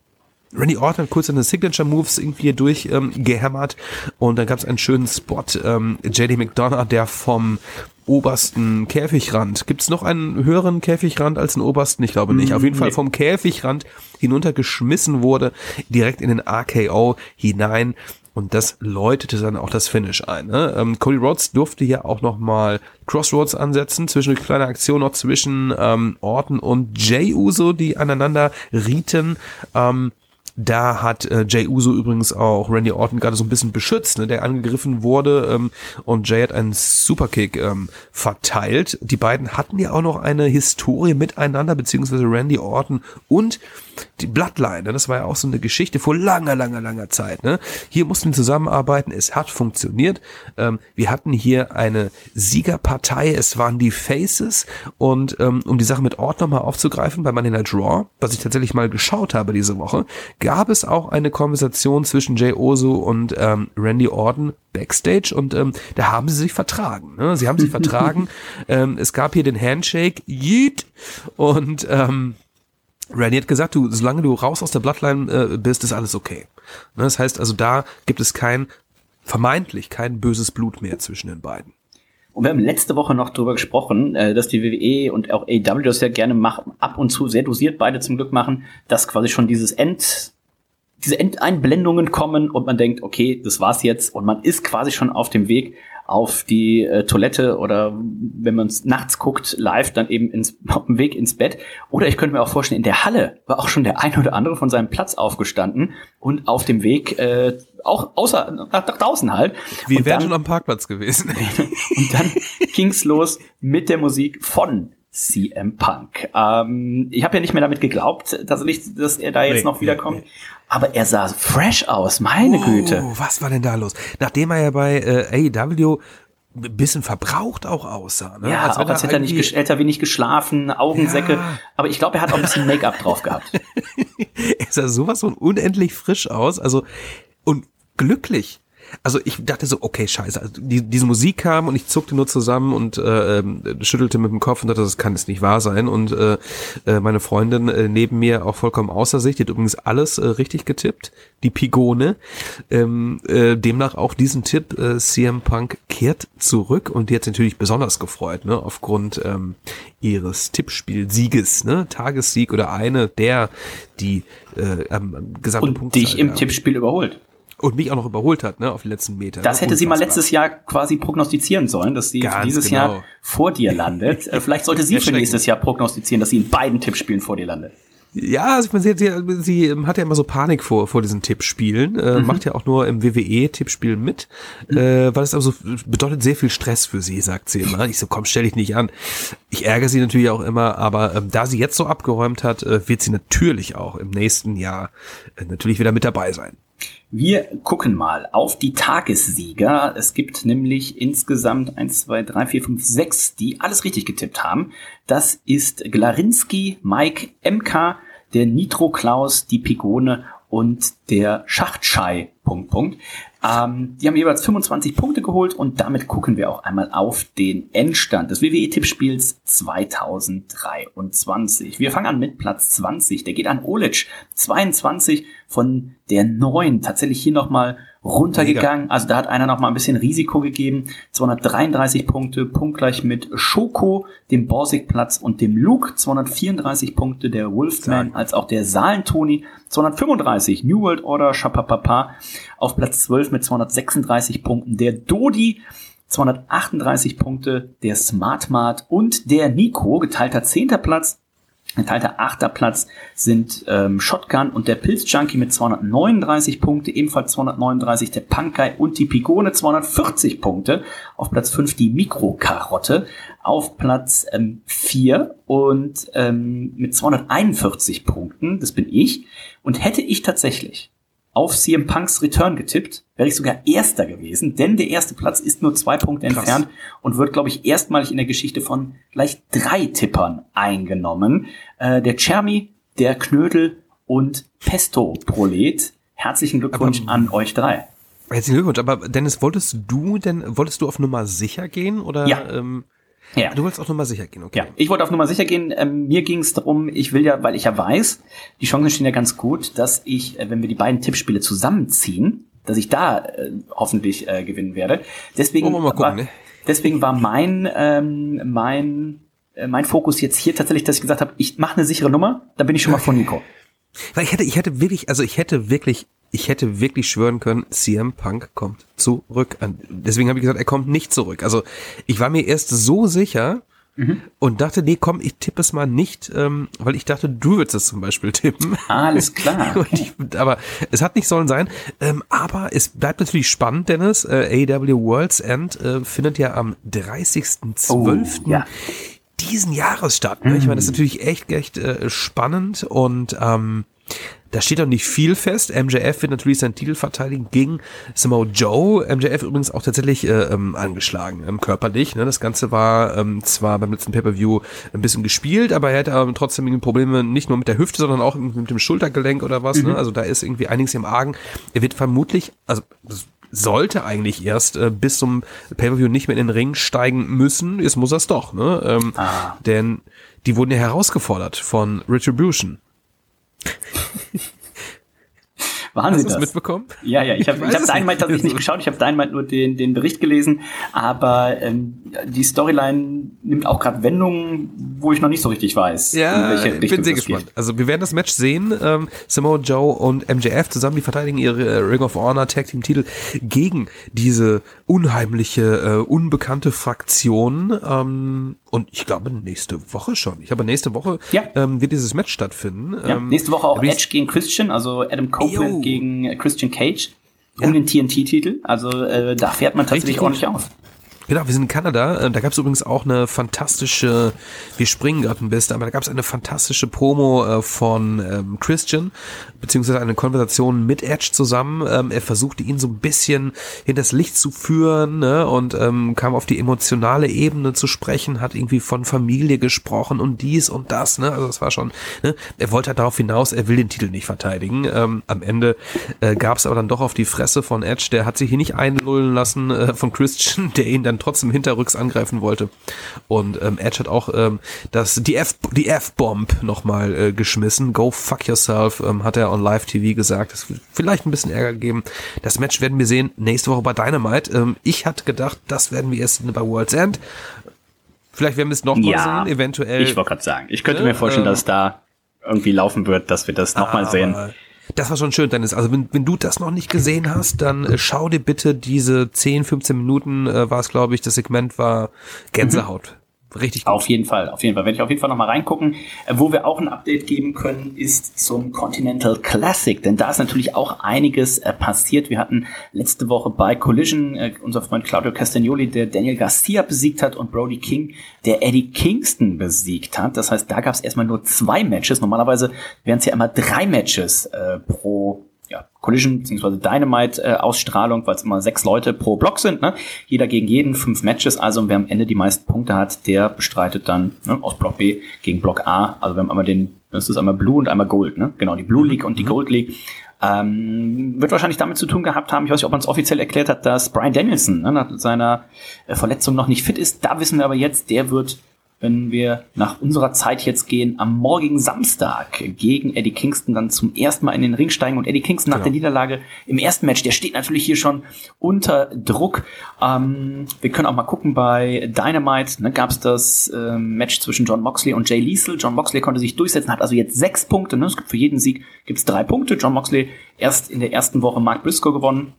[SPEAKER 4] Randy Orton hat kurz seine Signature Moves irgendwie hier durch ähm, gehämmert und dann gab es einen schönen Spot. Ähm, JD McDonough, der vom obersten Käfigrand. Gibt es noch einen höheren Käfigrand als den obersten? Ich glaube nicht. Auf jeden Fall
[SPEAKER 3] nee.
[SPEAKER 4] vom Käfigrand hinuntergeschmissen wurde, direkt in den RKO hinein. Und das läutete dann auch das Finish ein. Ne? Ähm, Cody Rhodes durfte ja auch noch mal Crossroads ansetzen, zwischen eine kleine Aktion noch zwischen ähm, Orton und Jay Uso, die aneinander rieten. Ähm, da hat äh, Jay Uso übrigens auch Randy Orton gerade so ein bisschen beschützt, ne, der angegriffen wurde ähm, und Jay hat einen Superkick ähm, verteilt. Die beiden hatten ja auch noch eine Historie miteinander, beziehungsweise Randy Orton und die Bloodline. Ne, das war ja auch so eine Geschichte vor langer, langer, langer Zeit. Ne? Hier mussten wir zusammenarbeiten, es hat funktioniert. Ähm, wir hatten hier eine Siegerpartei, es waren die Faces und ähm, um die Sache mit Orton nochmal aufzugreifen, bei Monday Night Raw, was ich tatsächlich mal geschaut habe diese Woche, gab es auch eine Konversation zwischen Jay Oso und ähm, Randy Orton backstage und ähm, da haben sie sich vertragen. Ne? Sie haben sich vertragen. ähm, es gab hier den Handshake, Yeet, und ähm, Randy hat gesagt, du, solange du raus aus der Bloodline äh, bist, ist alles okay. Ne? Das heißt also, da gibt es kein, vermeintlich kein böses Blut mehr zwischen den beiden.
[SPEAKER 3] Und wir haben letzte Woche noch darüber gesprochen, äh, dass die WWE und auch AW das ja gerne machen, ab und zu sehr dosiert beide zum Glück machen, dass quasi schon dieses End, diese Endeinblendungen kommen und man denkt, okay, das war's jetzt und man ist quasi schon auf dem Weg auf die äh, Toilette oder wenn man es nachts guckt, live dann eben ins, auf dem Weg ins Bett. Oder ich könnte mir auch vorstellen, in der Halle war auch schon der ein oder andere von seinem Platz aufgestanden und auf dem Weg äh, auch außer nach, nach draußen halt.
[SPEAKER 4] Wir
[SPEAKER 3] und
[SPEAKER 4] wären
[SPEAKER 3] dann-
[SPEAKER 4] schon am Parkplatz gewesen.
[SPEAKER 3] und dann ging's los mit der Musik von CM Punk. Ähm, ich habe ja nicht mehr damit geglaubt, tatsächlich, dass er da jetzt
[SPEAKER 4] Nee,
[SPEAKER 3] noch wiederkommt.
[SPEAKER 4] nee,
[SPEAKER 3] Aber er sah fresh aus, meine Güte.
[SPEAKER 4] Oh, was war denn da los? Nachdem er ja bei äh, AEW ein bisschen verbraucht auch aussah. Ne?
[SPEAKER 3] Ja,
[SPEAKER 4] wenn
[SPEAKER 3] auch als hätte er, nicht, hätte er wenig geschlafen, Augensäcke.
[SPEAKER 4] Ja.
[SPEAKER 3] Aber ich glaube, er hat auch ein bisschen Make-up drauf gehabt.
[SPEAKER 4] er sah sowas von unendlich frisch aus, also und glücklich. Also ich dachte so, okay, scheiße. Also die, diese Musik kam und ich zuckte nur zusammen und äh, ähm, schüttelte mit dem Kopf und dachte, das kann jetzt nicht wahr sein. Und äh, äh, meine Freundin äh, neben mir auch vollkommen außer sich, die hat übrigens alles äh, richtig getippt, die Pigone. Ähm, äh, demnach auch diesen Tipp, äh, CM Punk kehrt zurück und die hat sich natürlich besonders gefreut, ne, aufgrund ähm, ihres Tippspiel-Sieges, ne, Tagessieg oder eine der, die äh, am, am gesamten
[SPEAKER 3] Und
[SPEAKER 4] Punktzahl,
[SPEAKER 3] dich im
[SPEAKER 4] ja.
[SPEAKER 3] Tippspiel überholt.
[SPEAKER 4] Und mich auch noch überholt hat, ne, auf den letzten Meter.
[SPEAKER 3] Das
[SPEAKER 4] ne?
[SPEAKER 3] hätte sie mal
[SPEAKER 4] Unfassbar.
[SPEAKER 3] letztes Jahr quasi prognostizieren sollen, dass sie
[SPEAKER 4] Ganz
[SPEAKER 3] dieses
[SPEAKER 4] genau.
[SPEAKER 3] Jahr vor dir landet. Äh, Vielleicht sollte sie für nächstes Jahr prognostizieren, dass sie in beiden Tippspielen vor dir landet.
[SPEAKER 4] Ja, also ich meine, sie, sie, ähm, hat ja immer so Panik vor, vor diesen Tippspielen, äh,
[SPEAKER 3] Mhm.
[SPEAKER 4] macht ja auch nur im WWE-Tippspiel mit, äh, weil es also bedeutet sehr viel Stress für sie, sagt sie immer. Ich so, komm, stell dich nicht an. Ich ärgere sie natürlich auch immer, aber ähm, da sie jetzt so abgeräumt hat, äh, wird sie natürlich auch im nächsten Jahr äh, natürlich wieder mit dabei sein.
[SPEAKER 3] Wir gucken mal auf die Tagessieger. Es gibt nämlich insgesamt 1, 2, 3, 4, 5, 6, die alles richtig getippt haben. Das ist Glarinski, Mike, MK, der Nitro Klaus, die Pigone und der Schachtschei. Punkt, Punkt. Ähm, die haben jeweils 25 Punkte geholt und damit gucken wir auch einmal auf den Endstand des WWE-Tippspiels 2023. Wir fangen an mit Platz 20. Der geht an Olic. 22 von der 9. Tatsächlich hier nochmal runtergegangen. Also da hat einer nochmal ein bisschen Risiko gegeben. 233 Punkte, punktgleich mit Schoko, dem Borsig-Platz und dem Luke. 234 Punkte der Wolfman, als auch der Saalen-Toni. 235 New World Order, Schapapapa. Auf Platz 12 mit 236 Punkten der Dodi. 238 Punkte der Smartmart und der Nico, geteilter 10. Platz Geteilter achter Platz sind ähm, Shotgun und der Pilzjunkie mit 239 Punkte, ebenfalls 239 der Punkai und die Pigone 240 Punkte. Auf Platz 5 die Mikrokarotte, auf Platz 4 ähm, und ähm, mit 241 Punkten, das bin ich. Und hätte ich tatsächlich auf CM Punks Return getippt, wäre ich sogar Erster gewesen, denn der erste Platz ist nur zwei Punkte Krass. entfernt und wird, glaube ich, erstmalig in der Geschichte von gleich drei Tippern eingenommen. Äh, der Chermi, der Knödel und Pesto Prolet. Herzlichen Glückwunsch aber, an euch drei.
[SPEAKER 4] Herzlichen Glückwunsch, aber Dennis, wolltest du denn, wolltest du auf Nummer sicher gehen oder?
[SPEAKER 3] Ja.
[SPEAKER 4] Ähm ja. Du wolltest auf Nummer sicher gehen, okay.
[SPEAKER 3] Ja, ich wollte auf Nummer sicher gehen. Ähm, mir ging es darum, ich will ja, weil ich ja weiß, die Chancen stehen ja ganz gut, dass ich, äh, wenn wir die beiden Tippspiele zusammenziehen, dass ich da äh, hoffentlich äh, gewinnen werde. Deswegen,
[SPEAKER 4] oh, mal gucken,
[SPEAKER 3] war,
[SPEAKER 4] ne?
[SPEAKER 3] deswegen war mein, ähm, mein, äh, mein Fokus jetzt hier tatsächlich, dass ich gesagt habe, ich mache eine sichere Nummer, dann bin ich schon mal von Nico.
[SPEAKER 4] Weil ich hätte, ich hätte wirklich, also ich hätte wirklich ich hätte wirklich schwören können, CM Punk kommt zurück. Deswegen habe ich gesagt, er kommt nicht zurück. Also ich war mir erst so sicher mhm. und dachte, nee, komm, ich tippe es mal nicht, ähm, weil ich dachte, du würdest es zum Beispiel tippen.
[SPEAKER 3] Alles klar.
[SPEAKER 4] ich, aber es hat nicht sollen sein. Ähm, aber es bleibt natürlich spannend, Dennis. Äh, AW World's End äh, findet ja am 30.12. Oh, ja diesen Jahres statt. Ne? Ich meine, das ist mhm. natürlich echt, echt äh, spannend und ähm, da steht noch nicht viel fest. MJF wird natürlich seinen Titel verteidigen gegen Samoa Joe. MJF übrigens auch tatsächlich äh, ähm, angeschlagen, ähm, körperlich. Ne? Das Ganze war ähm, zwar beim letzten Pay-Per-View ein bisschen gespielt, aber er hatte ähm, trotzdem Probleme nicht nur mit der Hüfte, sondern auch mit dem Schultergelenk oder was. Ne? Mhm. Ne? Also da ist irgendwie einiges im Argen. Er wird vermutlich, also das sollte eigentlich erst äh, bis zum Pay-Per-View nicht mehr in den Ring steigen müssen. Jetzt muss er es doch. Ne? Ähm, ah. Denn die wurden ja herausgefordert von Retribution.
[SPEAKER 3] Waren Hast Sie das?
[SPEAKER 4] mitbekommen?
[SPEAKER 3] Ja, ja, ich habe ich hab Dynamite tatsächlich nicht geschaut, ich habe Dynamite nur den, den Bericht gelesen, aber ähm, die Storyline nimmt auch gerade Wendungen, wo ich noch nicht so richtig weiß.
[SPEAKER 4] Ja, ich bin sehr gespannt. Geht. Also wir werden das Match sehen, ähm, Samoa Joe und MJF zusammen, die verteidigen ihre äh, Ring of Honor Tag Team Titel gegen diese unheimliche, äh, unbekannte Fraktion ähm, und ich glaube nächste Woche schon. Ich glaube nächste Woche
[SPEAKER 3] ja.
[SPEAKER 4] ähm, wird dieses Match stattfinden.
[SPEAKER 3] Ja, ähm, nächste Woche auch Edge gegen Christian, also Adam Copeland Yo. gegen Christian Cage um ja. den TNT-Titel. Also äh, da fährt man tatsächlich ordentlich aus.
[SPEAKER 4] Genau, wir sind in Kanada. Äh, da gab es übrigens auch eine fantastische, wir springen gerade ein bisschen, aber da gab es eine fantastische Promo äh, von ähm, Christian, beziehungsweise eine Konversation mit Edge zusammen. Ähm, er versuchte ihn so ein bisschen hinters Licht zu führen ne, und ähm, kam auf die emotionale Ebene zu sprechen, hat irgendwie von Familie gesprochen und dies und das. Ne, also das war schon, ne, er wollte halt darauf hinaus, er will den Titel nicht verteidigen. Ähm, am Ende äh, gab es aber dann doch auf die Fresse von Edge, der hat sich hier nicht einlullen lassen äh, von Christian, der ihn dann trotzdem hinterrücks angreifen wollte. Und ähm, Edge hat auch ähm, das, die F die F-Bomb nochmal äh, geschmissen. Go fuck yourself, ähm, hat er on Live TV gesagt. Das wird vielleicht ein bisschen Ärger geben. Das Match werden wir sehen nächste Woche bei Dynamite. Ähm, ich hatte gedacht, das werden wir erst bei World's End. Vielleicht werden wir es nochmal ja, sehen, eventuell.
[SPEAKER 3] Ich wollte gerade sagen, ich könnte ne? mir vorstellen, dass da irgendwie laufen wird, dass wir das nochmal sehen.
[SPEAKER 4] Das war schon schön, Dennis. Also wenn, wenn du das noch nicht gesehen hast, dann äh, schau dir bitte diese 10, 15 Minuten, äh, war es glaube ich, das Segment war Gänsehaut. Mhm. Richtig
[SPEAKER 3] gut. Auf jeden Fall, auf jeden Fall. Werde ich auf jeden Fall nochmal reingucken. Äh, wo wir auch ein Update geben können, ist zum Continental Classic, denn da ist natürlich auch einiges äh, passiert. Wir hatten letzte Woche bei Collision äh, unser Freund Claudio Castagnoli, der Daniel Garcia besiegt hat und Brody King, der Eddie Kingston besiegt hat. Das heißt, da gab es erstmal nur zwei Matches. Normalerweise wären es ja immer drei Matches äh, pro ja, Collision bzw. Dynamite äh, Ausstrahlung, weil es immer sechs Leute pro Block sind, ne? Jeder gegen jeden, fünf Matches, also wer am Ende die meisten Punkte hat, der bestreitet dann ne, aus Block B gegen Block A. Also wir haben einmal den, das ist einmal Blue und einmal Gold, ne? Genau, die Blue League und die mhm. Gold League. Ähm, wird wahrscheinlich damit zu tun gehabt haben, ich weiß nicht, ob man es offiziell erklärt hat, dass Brian Danielson ne, nach seiner äh, Verletzung noch nicht fit ist. Da wissen wir aber jetzt, der wird wenn wir nach unserer Zeit jetzt gehen, am morgigen Samstag gegen Eddie Kingston dann zum ersten Mal in den Ring steigen. Und Eddie Kingston nach genau. der Niederlage im ersten Match, der steht natürlich hier schon unter Druck. Ähm, wir können auch mal gucken, bei Dynamite ne, gab es das äh, Match zwischen John Moxley und Jay Liesel. John Moxley konnte sich durchsetzen, hat also jetzt sechs Punkte. Ne? Es gibt für jeden Sieg gibt's drei Punkte. John Moxley erst in der ersten Woche Mark Briscoe gewonnen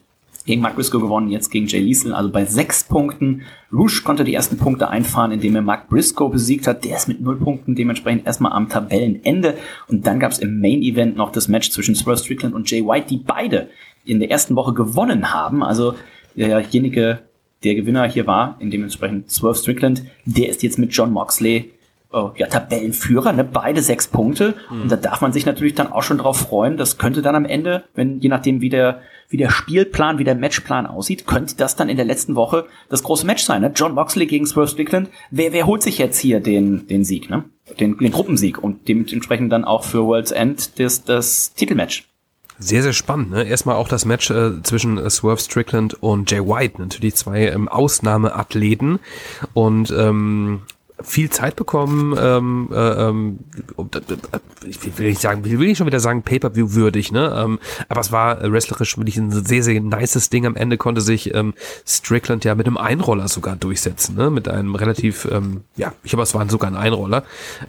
[SPEAKER 3] gegen Mark Briscoe gewonnen, jetzt gegen Jay Liesel, also bei sechs Punkten. Rouge konnte die ersten Punkte einfahren, indem er Mark Briscoe besiegt hat. Der ist mit null Punkten dementsprechend erstmal am Tabellenende. Und dann gab es im Main Event noch das Match zwischen Swerve Strickland und Jay White, die beide in der ersten Woche gewonnen haben. Also derjenige, der Gewinner hier war, in dementsprechend Swerve Strickland, der ist jetzt mit John Moxley oh, ja, Tabellenführer, ne? beide sechs Punkte. Mhm. Und da darf man sich natürlich dann auch schon drauf freuen. Das könnte dann am Ende, wenn je nachdem wie der, wie der Spielplan, wie der Matchplan aussieht, könnte das dann in der letzten Woche das große Match sein. Ne? John Moxley gegen Swerve Strickland. Wer, wer holt sich jetzt hier den, den Sieg, ne? Den, den Gruppensieg und dementsprechend dann auch für World's End das, das Titelmatch.
[SPEAKER 4] Sehr, sehr spannend. Ne? Erstmal auch das Match äh, zwischen äh, Swerve Strickland und Jay White. Natürlich zwei ähm, Ausnahmeathleten. Und ähm, viel Zeit bekommen, ähm, äh, ähm, ich will nicht sagen, will ich schon wieder sagen, Pay-Per-View würdig, ne? Ähm, aber es war wrestlerisch wirklich ein sehr, sehr nices Ding. Am Ende konnte sich ähm, Strickland ja mit einem Einroller sogar durchsetzen, ne? Mit einem relativ, ähm, ja, ich glaube, es waren sogar ein Einroller.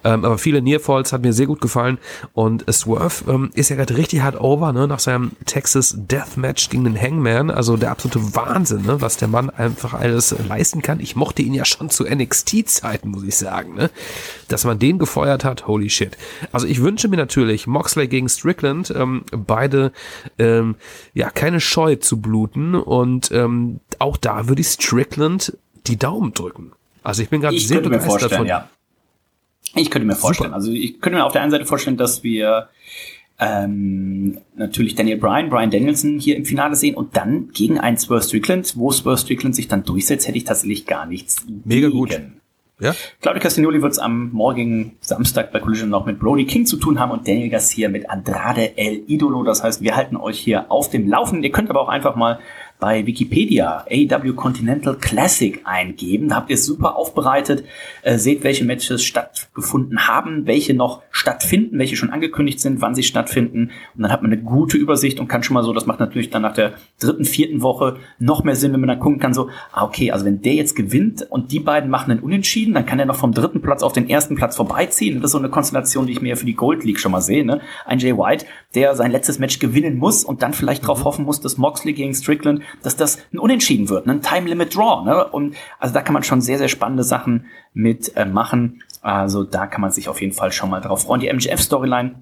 [SPEAKER 4] Ähm, aber viele Nearfalls hat mir sehr gut gefallen. Und Swerve ähm, ist ja gerade richtig hart over, ne? Nach seinem Texas Deathmatch gegen den Hangman. Also der absolute Wahnsinn, ne? Was der Mann einfach alles leisten kann. Ich mochte ihn ja schon zu NXT-Zeiten, muss ich sagen, ne? Dass man den gefeuert hat, holy shit. Also ich wünsche mir natürlich Moxley gegen Strickland, ähm, beide, ähm, ja, keine Scheu zu bluten und ähm, auch da würde ich Strickland die Daumen drücken. Also ich bin gerade sehr
[SPEAKER 3] mir vorstellen, ja. Ich könnte mir vorstellen. Super. Also ich könnte mir auf der einen Seite vorstellen, dass wir ähm, natürlich Daniel Bryan, Bryan Danielson hier im Finale sehen und dann gegen einen Swerve Strickland, wo Swerve Strickland sich dann durchsetzt, hätte ich tatsächlich gar nichts
[SPEAKER 4] Mega gegen. gut.
[SPEAKER 3] Ja? Claudio Castagnoli wird es am morgigen Samstag bei Collision noch mit Brody King zu tun haben und Daniel Garcia mit Andrade El Idolo. Das heißt, wir halten euch hier auf dem Laufenden. Ihr könnt aber auch einfach mal bei Wikipedia AW Continental Classic eingeben. Da habt ihr es super aufbereitet. Äh, seht, welche Matches stattgefunden haben, welche noch stattfinden, welche schon angekündigt sind, wann sie stattfinden. Und dann hat man eine gute Übersicht und kann schon mal so, das macht natürlich dann nach der dritten, vierten Woche noch mehr Sinn, wenn man dann gucken kann, so, ah, okay, also wenn der jetzt gewinnt und die beiden machen einen Unentschieden, dann kann er noch vom dritten Platz auf den ersten Platz vorbeiziehen. Das ist so eine Konstellation, die ich mir für die Gold League schon mal sehe. Ne? Ein Jay White, der sein letztes Match gewinnen muss und dann vielleicht mhm. darauf hoffen muss, dass Moxley gegen Strickland dass das ein Unentschieden wird, ne? ein Time Limit Draw. Ne? Und also da kann man schon sehr, sehr spannende Sachen mit äh, machen. Also da kann man sich auf jeden Fall schon mal drauf freuen. Die MGF-Storyline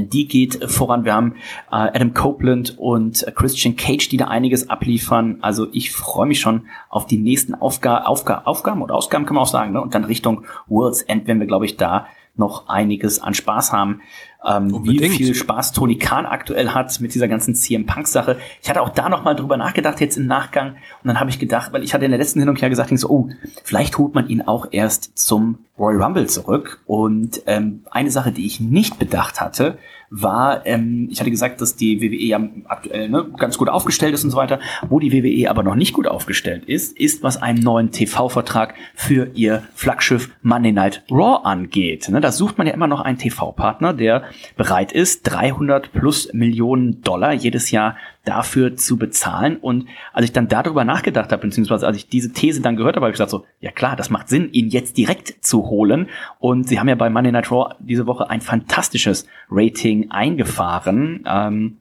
[SPEAKER 3] die geht voran. Wir haben äh, Adam Copeland und äh, Christian Cage, die da einiges abliefern. Also ich freue mich schon auf die nächsten Aufga Aufga Aufgaben oder Ausgaben, kann man auch sagen. Ne? Und dann Richtung World's End, wenn wir, glaube ich, da noch einiges an Spaß haben. Ähm, wie viel Spaß Tony Khan aktuell hat mit dieser ganzen CM Punk Sache. Ich hatte auch da noch mal drüber nachgedacht jetzt im Nachgang und dann habe ich gedacht, weil ich hatte in der letzten Sendung ja gesagt, ich so, oh, vielleicht holt man ihn auch erst zum Royal Rumble zurück. Und ähm, eine Sache, die ich nicht bedacht hatte, war, ähm, ich hatte gesagt, dass die WWE ja aktuell ne, ganz gut aufgestellt ist und so weiter. Wo die WWE aber noch nicht gut aufgestellt ist, ist, was einen neuen TV-Vertrag für ihr Flaggschiff Monday Night Raw angeht. Ne, da sucht man ja immer noch einen TV-Partner, der bereit ist, 300 plus Millionen Dollar jedes Jahr dafür zu bezahlen. Und als ich dann darüber nachgedacht habe, beziehungsweise als ich diese These dann gehört habe, habe ich gesagt so, ja klar, das macht Sinn, ihn jetzt direkt zu holen. Und sie haben ja bei Monday Night Raw diese Woche ein fantastisches Rating eingefahren. Ähm,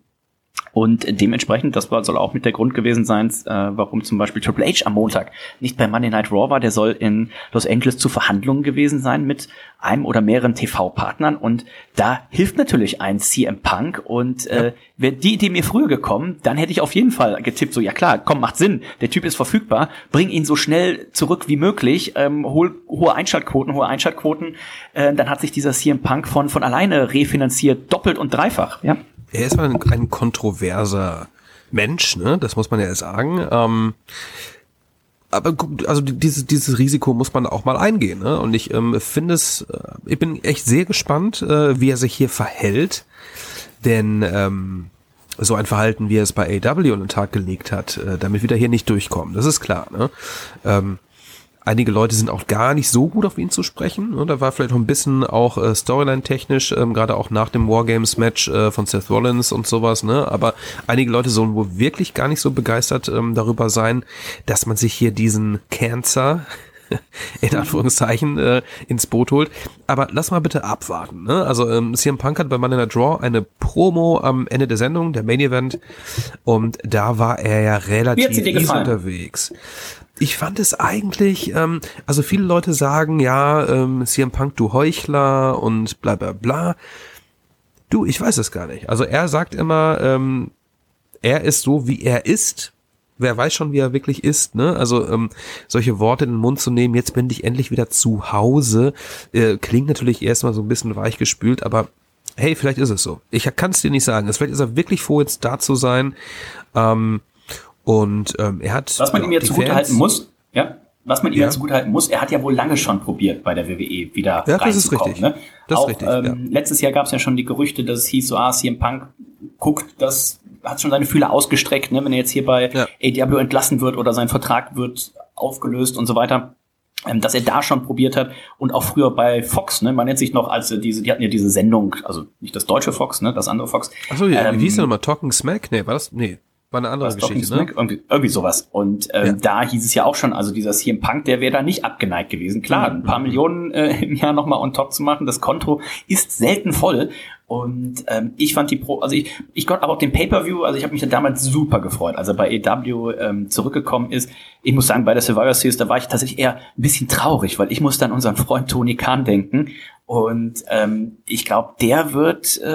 [SPEAKER 3] und dementsprechend, das war, soll auch mit der Grund gewesen sein, äh, warum zum Beispiel Triple H am Montag nicht bei Monday Night Raw war. Der soll in Los Angeles zu Verhandlungen gewesen sein mit einem oder mehreren TV-Partnern. Und da hilft natürlich ein CM Punk. Und äh, wäre die Idee mir früher gekommen, dann hätte ich auf jeden Fall getippt, so ja klar, komm, macht Sinn, der Typ ist verfügbar, bring ihn so schnell zurück wie möglich, ähm, hol hohe Einschaltquoten, hohe Einschaltquoten. Äh, dann hat sich dieser CM Punk von, von alleine refinanziert, doppelt und dreifach. Ja.
[SPEAKER 4] Er ist ein, ein kontroverser Mensch, ne? Das muss man ja sagen. Ähm, aber also dieses, dieses Risiko muss man auch mal eingehen. Ne? Und ich ähm, finde es, äh, ich bin echt sehr gespannt, äh, wie er sich hier verhält. Denn ähm, so ein Verhalten, wie er es bei AW an den Tag gelegt hat, äh, damit wird er hier nicht durchkommen. Das ist klar. Ne? Ähm, Einige Leute sind auch gar nicht so gut auf ihn zu sprechen. Da war vielleicht noch ein bisschen auch äh, Storyline-technisch, ähm, gerade auch nach dem Wargames-Match äh, von Seth Rollins und sowas. Ne? Aber einige Leute sollen wohl wirklich gar nicht so begeistert ähm, darüber sein, dass man sich hier diesen Cancer in Anführungszeichen äh, ins Boot holt. Aber lass mal bitte abwarten. Ne? Also ähm, CM Punk hat bei Money in the Draw eine Promo am Ende der Sendung, der Main Event, und da war er ja relativ unterwegs. Ich fand es eigentlich, ähm, also viele Leute sagen, ja, ähm, CM Punk, du Heuchler und bla bla bla. Du, ich weiß es gar nicht. Also er sagt immer, ähm, er ist so, wie er ist. Wer weiß schon, wie er wirklich ist, ne? Also ähm, solche Worte in den Mund zu nehmen, jetzt bin ich endlich wieder zu Hause, äh, klingt natürlich erstmal so ein bisschen weichgespült, aber hey, vielleicht ist es so. Ich kann es dir nicht sagen. Vielleicht ist er wirklich froh, jetzt da zu sein. Ähm, und ähm, er hat.
[SPEAKER 3] Was man ihm jetzt zugutehalten muss, ja, was man ihm ja. zugutehalten muss, er hat ja wohl lange schon probiert, bei der WWE wieder
[SPEAKER 4] ja, das ist richtig.
[SPEAKER 3] Ne?
[SPEAKER 4] Das
[SPEAKER 3] Auch,
[SPEAKER 4] ist richtig,
[SPEAKER 3] ähm,
[SPEAKER 4] ja.
[SPEAKER 3] Letztes Jahr gab es ja schon die Gerüchte, dass es hieß, so, ah, CM Punk guckt, das hat schon seine Fühler ausgestreckt, ne? wenn er jetzt hier bei
[SPEAKER 4] Ja.
[SPEAKER 3] AEW entlassen wird oder sein Vertrag wird aufgelöst und so weiter. Ähm, dass er da schon probiert hat und auch früher bei Fox, ne, man nennt sich noch als äh, diese, die hatten ja diese Sendung, also nicht das deutsche Fox, ne, das andere Fox.
[SPEAKER 4] Achso, ja,
[SPEAKER 3] Ähm,
[SPEAKER 4] wie hieß der nochmal? Talking Smack? Nee, war das? Nee, war eine andere
[SPEAKER 3] was
[SPEAKER 4] Geschichte, ne?
[SPEAKER 3] Irgendwie, irgendwie sowas. Und ähm,
[SPEAKER 4] Ja.
[SPEAKER 3] da hieß es ja auch schon, also dieser CM Punk, der wäre da nicht abgeneigt gewesen. Klar, ein
[SPEAKER 4] Mhm.
[SPEAKER 3] paar Millionen äh, im Jahr nochmal on top zu machen, das Konto ist selten voll. Und ähm, ich fand die Pro, also ich, ich konnte aber auch den Pay-Per-View, also ich habe mich da damals super gefreut, als er bei EW ähm, zurückgekommen ist. Ich muss sagen, bei der Survivor Series, da war ich tatsächlich eher ein bisschen traurig, weil ich musste an unseren Freund Tony Khan denken. Und ähm, ich glaube, der wird, äh,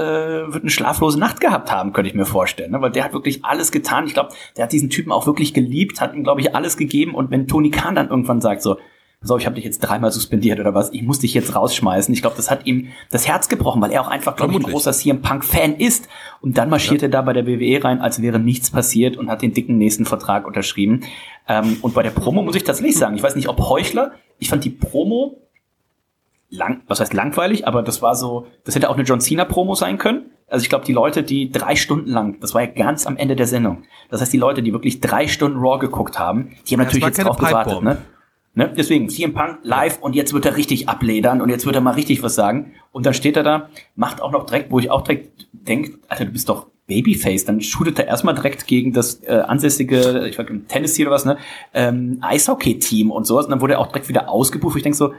[SPEAKER 3] wird eine schlaflose Nacht gehabt haben, könnte ich mir vorstellen. Ne? Weil der hat wirklich alles getan. Ich glaube, der hat diesen Typen auch wirklich geliebt, hat ihm, glaube ich, alles gegeben. Und wenn Tony Khan dann irgendwann sagt, so, so, ich habe dich jetzt dreimal suspendiert oder was, ich muss dich jetzt rausschmeißen. Ich glaube, das hat ihm das Herz gebrochen, weil er auch einfach, glaube ich, ein großer CM Punk-Fan ist. Und dann marschiert er da bei der WWE rein, als wäre nichts passiert und hat den dicken nächsten Vertrag unterschrieben. Ähm, und bei der Promo muss ich tatsächlich sagen, ich weiß nicht, ob Heuchler, ich fand die Promo lang, was heißt langweilig, aber das war so, das hätte auch eine John Cena Promo sein können. Also ich glaube, die Leute, die drei Stunden lang, das war ja ganz am Ende der Sendung. Das heißt, die Leute, die wirklich drei Stunden Raw geguckt haben, die haben natürlich
[SPEAKER 4] war
[SPEAKER 3] jetzt drauf gewartet,
[SPEAKER 4] Pipebomb.
[SPEAKER 3] ne? Ne? Deswegen CM Punk live und jetzt wird er richtig abledern und jetzt wird er mal richtig was sagen. Und dann steht er da, macht auch noch direkt, wo ich auch direkt denke, Alter, du bist doch Babyface. Dann shootet er erstmal direkt gegen das äh, ansässige, ich weiß nicht, Tennessee oder was, ne, ähm, Eishockey-Team und sowas. Und dann wurde er auch direkt wieder ausgebucht. Ich denke so,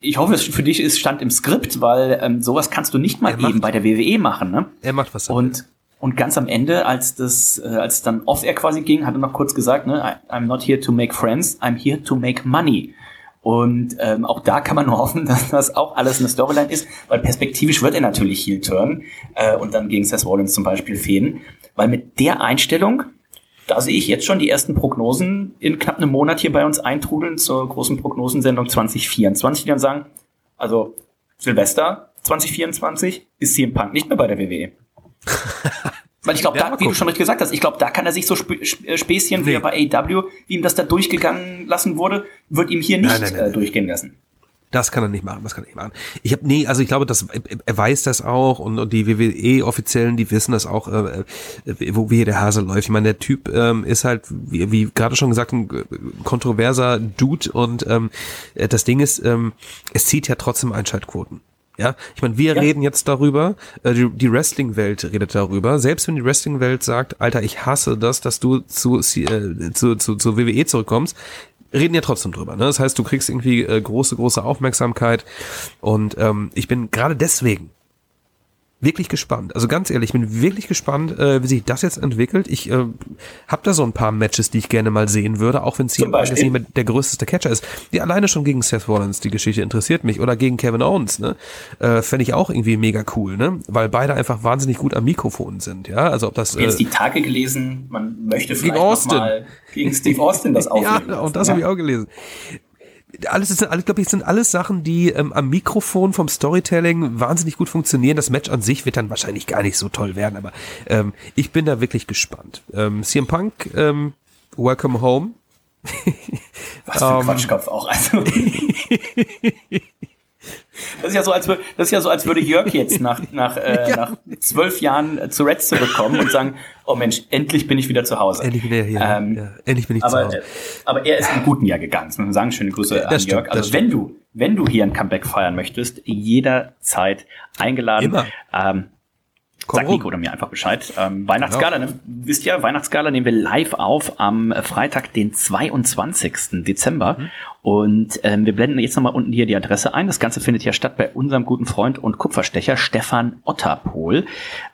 [SPEAKER 3] ich hoffe, es für dich ist stand im Skript, weil ähm, sowas kannst du nicht mal
[SPEAKER 4] Er macht-
[SPEAKER 3] eben bei der WWE machen, ne?
[SPEAKER 4] Er macht was.
[SPEAKER 3] Und und ganz am Ende, als das, äh, als es dann off-air quasi ging, hat er noch kurz gesagt, ne, I'm not here to make friends, I'm here to make money. Und ähm, auch da kann man nur hoffen, dass das auch alles eine Storyline ist, weil perspektivisch wird er natürlich heel turn äh, und dann gegen Seth Rollins zum Beispiel fehlen. Weil mit der Einstellung, da sehe ich jetzt schon die ersten Prognosen in knapp einem Monat hier bei uns eintrudeln zur großen Prognosensendung 2024, die dann sagen, also Silvester 2024 ist CM Punk nicht mehr bei der WWE. Weil ich glaube,
[SPEAKER 4] Ja,
[SPEAKER 3] da, wie du schon richtig gesagt hast, ich glaube, da kann er sich so Sp äh, Späßchen wie
[SPEAKER 4] Nee.
[SPEAKER 3] er bei AW, wie ihm das da durchgegangen lassen wurde, wird ihm hier nicht
[SPEAKER 4] Nein, nein, nein,
[SPEAKER 3] äh,
[SPEAKER 4] nein.
[SPEAKER 3] durchgehen lassen.
[SPEAKER 4] Das kann er nicht machen, das kann er nicht machen. Ich habe nee, also ich glaube, dass er weiß das auch und, und die WWE Offiziellen, die wissen das auch, äh, äh, wo wie der Hase läuft. Ich meine, der Typ ähm, ist halt wie, wie gerade schon gesagt ein äh, kontroverser Dude und ähm, äh, das Ding ist, ähm, es zieht ja trotzdem Einschaltquoten. Ja, ich meine, wir
[SPEAKER 3] Ja.
[SPEAKER 4] reden jetzt darüber, äh, die, die Wrestling-Welt redet darüber. Selbst wenn die Wrestling-Welt sagt, Alter, ich hasse das, dass du zu, äh, zu, zu, zu WWE zurückkommst, reden ja trotzdem drüber. Ne? Das heißt, du kriegst irgendwie äh, große, große Aufmerksamkeit. Und ähm, ich bin gerade deswegen wirklich gespannt. Also ganz ehrlich, ich bin wirklich gespannt, äh, wie sich das jetzt entwickelt. Ich äh, habe da so ein paar Matches, die ich gerne mal sehen würde, auch wenn
[SPEAKER 3] Beispiel?
[SPEAKER 4] nicht mehr der größte Catcher ist. Die alleine schon gegen Seth Rollins, die Geschichte interessiert mich. Oder gegen Kevin Owens, ne? Äh, Fände ich auch irgendwie mega cool, ne? Weil beide einfach wahnsinnig gut am Mikrofon sind, ja. Also ob das.
[SPEAKER 3] Ich hab jetzt
[SPEAKER 4] Äh,
[SPEAKER 3] die Tage gelesen, man möchte vielleicht
[SPEAKER 4] Gegen Austin.
[SPEAKER 3] mal gegen Steve Austin das aufnehmen.
[SPEAKER 4] Ja, und das habe ich auch gelesen. Alles ist, alles, glaube ich, sind alles Sachen, die ähm, am Mikrofon vom Storytelling wahnsinnig gut funktionieren. Das Match an sich wird dann wahrscheinlich gar nicht so toll werden, aber ähm, ich bin da wirklich gespannt. Ähm, CM Punk, ähm, Welcome Home.
[SPEAKER 3] Was für ein
[SPEAKER 4] Ähm.
[SPEAKER 3] Quatschkopf auch. Also. Das ist ja so, als würde, das ist ja so, als würde Jörg jetzt nach, nach, äh, nach zwölf Jahren äh, zu Reds zurückkommen und sagen, oh Mensch, endlich bin ich wieder zu Hause.
[SPEAKER 4] Endlich bin ich hier.
[SPEAKER 3] Ähm,
[SPEAKER 4] ja, endlich bin ich zu
[SPEAKER 3] aber,
[SPEAKER 4] Hause.
[SPEAKER 3] äh, aber er ist im guten Jahr gegangen. Das muss man sagen. Schöne Grüße an
[SPEAKER 4] das stimmt,
[SPEAKER 3] Jörg. Also wenn du, wenn du hier ein Comeback feiern möchtest, jederzeit eingeladen.
[SPEAKER 4] Immer.
[SPEAKER 3] Ähm, Komm Sag Nico oder mir einfach Bescheid. Ähm, Weihnachtsgala, genau. ne? wisst ihr, Weihnachtsgala nehmen wir live auf am Freitag, den 22. Dezember. Mhm. Und ähm, wir blenden jetzt nochmal unten hier die Adresse ein. Das Ganze findet ja statt bei unserem guten Freund und Kupferstecher Stefan Otterpol.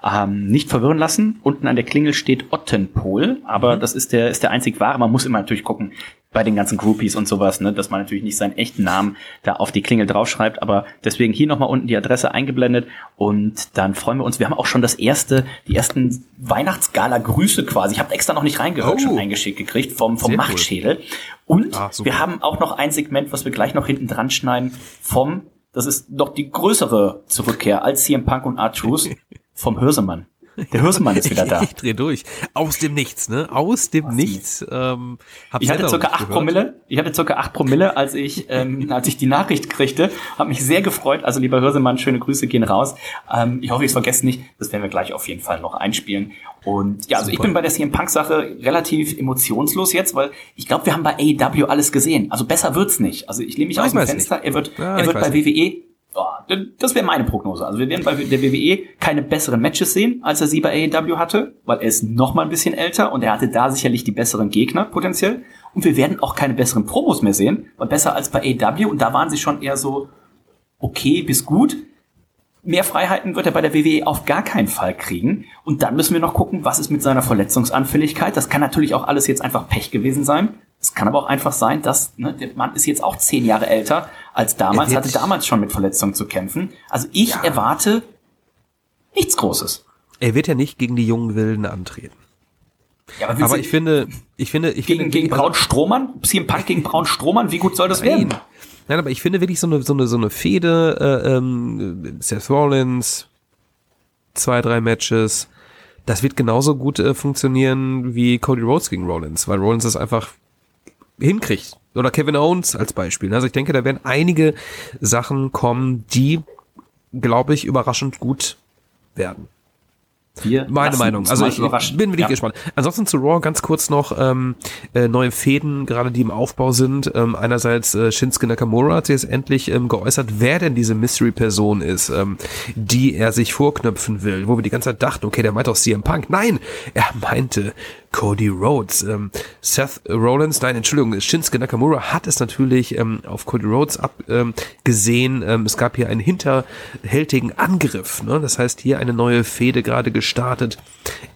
[SPEAKER 3] Ähm, nicht verwirren lassen, unten an der Klingel steht Ottenpol, aber mhm. das ist der, ist der einzig wahre. Man muss immer natürlich gucken, bei den ganzen Groupies und sowas, ne, dass man natürlich nicht seinen echten Namen da auf die Klingel draufschreibt, aber deswegen hier nochmal unten die Adresse eingeblendet und dann freuen wir uns. Wir haben auch schon das erste, die ersten Weihnachtsgala-Grüße quasi. Ich habe extra noch nicht reingehört, oh. schon eingeschickt gekriegt vom, vom Machtschädel. Cool. Und ah, wir haben auch noch ein Segment, was wir gleich noch hinten dran schneiden, vom, das ist doch die größere Zurückkehr als CM Punk und R-Truth, vom Hörsemann. Der Hürsenmann ist wieder da.
[SPEAKER 4] ich dreh durch. Aus dem Nichts, ne? Aus dem Aus Nichts. Ähm,
[SPEAKER 3] ich hatte circa acht Promille. Ich hatte circa acht Promille, als ich, ähm, als ich die Nachricht kriegte. Habe mich sehr gefreut. Also lieber Hürsemann, schöne Grüße gehen raus. Ähm, ich hoffe, ich vergesse nicht. Das werden wir gleich auf jeden Fall noch einspielen. Und ja, also Super. ich bin bei der CM Punk Sache relativ emotionslos jetzt, weil ich glaube, wir haben bei AEW alles gesehen. Also besser wird's nicht. Also ich lehne mich ja, aus dem Fenster. Nicht. Er wird, ja, er wird bei nicht. WWE das wäre meine Prognose. Also wir werden bei der WWE keine besseren Matches sehen, als er sie bei AEW hatte, weil er ist noch mal ein bisschen älter und er hatte da sicherlich die besseren Gegner potenziell. Und wir werden auch keine besseren Promos mehr sehen, weil besser als bei AEW und da waren sie schon eher so okay bis gut. Mehr Freiheiten wird er bei der WWE auf gar keinen Fall kriegen. Und dann müssen wir noch gucken, was ist mit seiner Verletzungsanfälligkeit. Das kann natürlich auch alles jetzt einfach Pech gewesen sein. Es kann aber auch einfach sein, dass ne, der Mann ist jetzt auch zehn Jahre älter als damals, hatte damals schon mit Verletzungen zu kämpfen. Also ich ja. erwarte nichts Großes.
[SPEAKER 4] Er wird ja nicht gegen die jungen Wilden antreten. Ja, aber, aber ich finde, ich finde, ich
[SPEAKER 3] gegen,
[SPEAKER 4] finde,
[SPEAKER 3] gegen also, Braun Strohmann, CM Punk gegen Braun Strohmann, wie gut soll das werden?
[SPEAKER 4] Nein, aber ich finde wirklich so eine so eine so eine Fehde, äh, ähm, Seth Rollins, zwei drei Matches, das wird genauso gut äh, funktionieren wie Cody Rhodes gegen Rollins, weil Rollins ist einfach hinkriegt. Oder Kevin Owens als Beispiel. Also ich denke, da werden einige Sachen kommen, die, glaube ich, überraschend gut werden. Wir Meine Meinung. Also ich, ich bin wirklich ja. gespannt. Ansonsten zu Raw ganz kurz noch ähm, äh, neue Fäden, gerade die im Aufbau sind. Ähm, einerseits äh, Shinsuke Nakamura hat sich jetzt endlich ähm, geäußert, wer denn diese Mystery-Person ist, ähm, die er sich vorknöpfen will. Wo wir die ganze Zeit dachten, okay, der meint auch CM Punk. Nein, er meinte Cody Rhodes. Ähm, Seth Rollins, nein, Entschuldigung, Shinsuke Nakamura hat es natürlich ähm, auf Cody Rhodes abgesehen. Ähm, ähm, es gab hier einen hinterhältigen Angriff. Ne? Das heißt, hier eine neue Fehde gerade gestartet.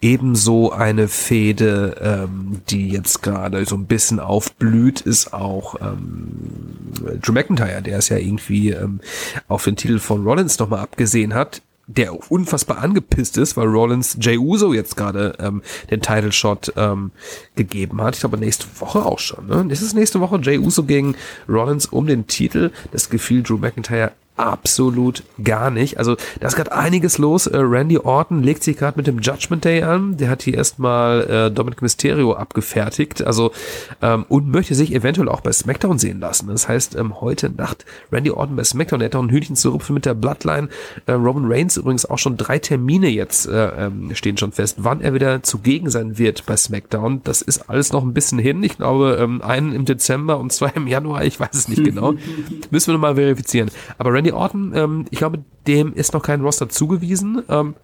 [SPEAKER 4] Ebenso eine Fehde, ähm, die jetzt gerade so ein bisschen aufblüht, ist auch ähm, Drew McIntyre, der es ja irgendwie ähm, auf den Titel von Rollins nochmal abgesehen hat der unfassbar angepisst ist, weil Rollins Jay Uso jetzt gerade ähm, den Title Shot ähm, gegeben hat. Ich glaube nächste Woche auch schon. Ne? Ist es nächste Woche Jay Uso gegen Rollins um den Titel? Das gefiel Drew McIntyre absolut gar nicht. Also da ist gerade einiges los. Äh, Randy Orton legt sich gerade mit dem Judgment Day an. Der hat hier erstmal äh, Dominic Mysterio abgefertigt. Also ähm, und möchte sich eventuell auch bei SmackDown sehen lassen. Das heißt, ähm, heute Nacht Randy Orton bei SmackDown. Der hat auch ein Hühnchen zu rupfen mit der Bloodline. Äh, Roman Reigns übrigens auch schon drei Termine jetzt äh, ähm, stehen schon fest, wann er wieder zugegen sein wird bei SmackDown. Das ist alles noch ein bisschen hin. Ich glaube, ähm, einen im Dezember und zwei im Januar. Ich weiß es nicht genau. Müssen wir nochmal verifizieren. Aber Randy Randy Orton, ähm, ich glaube, dem ist noch kein Roster zugewiesen. Ähm,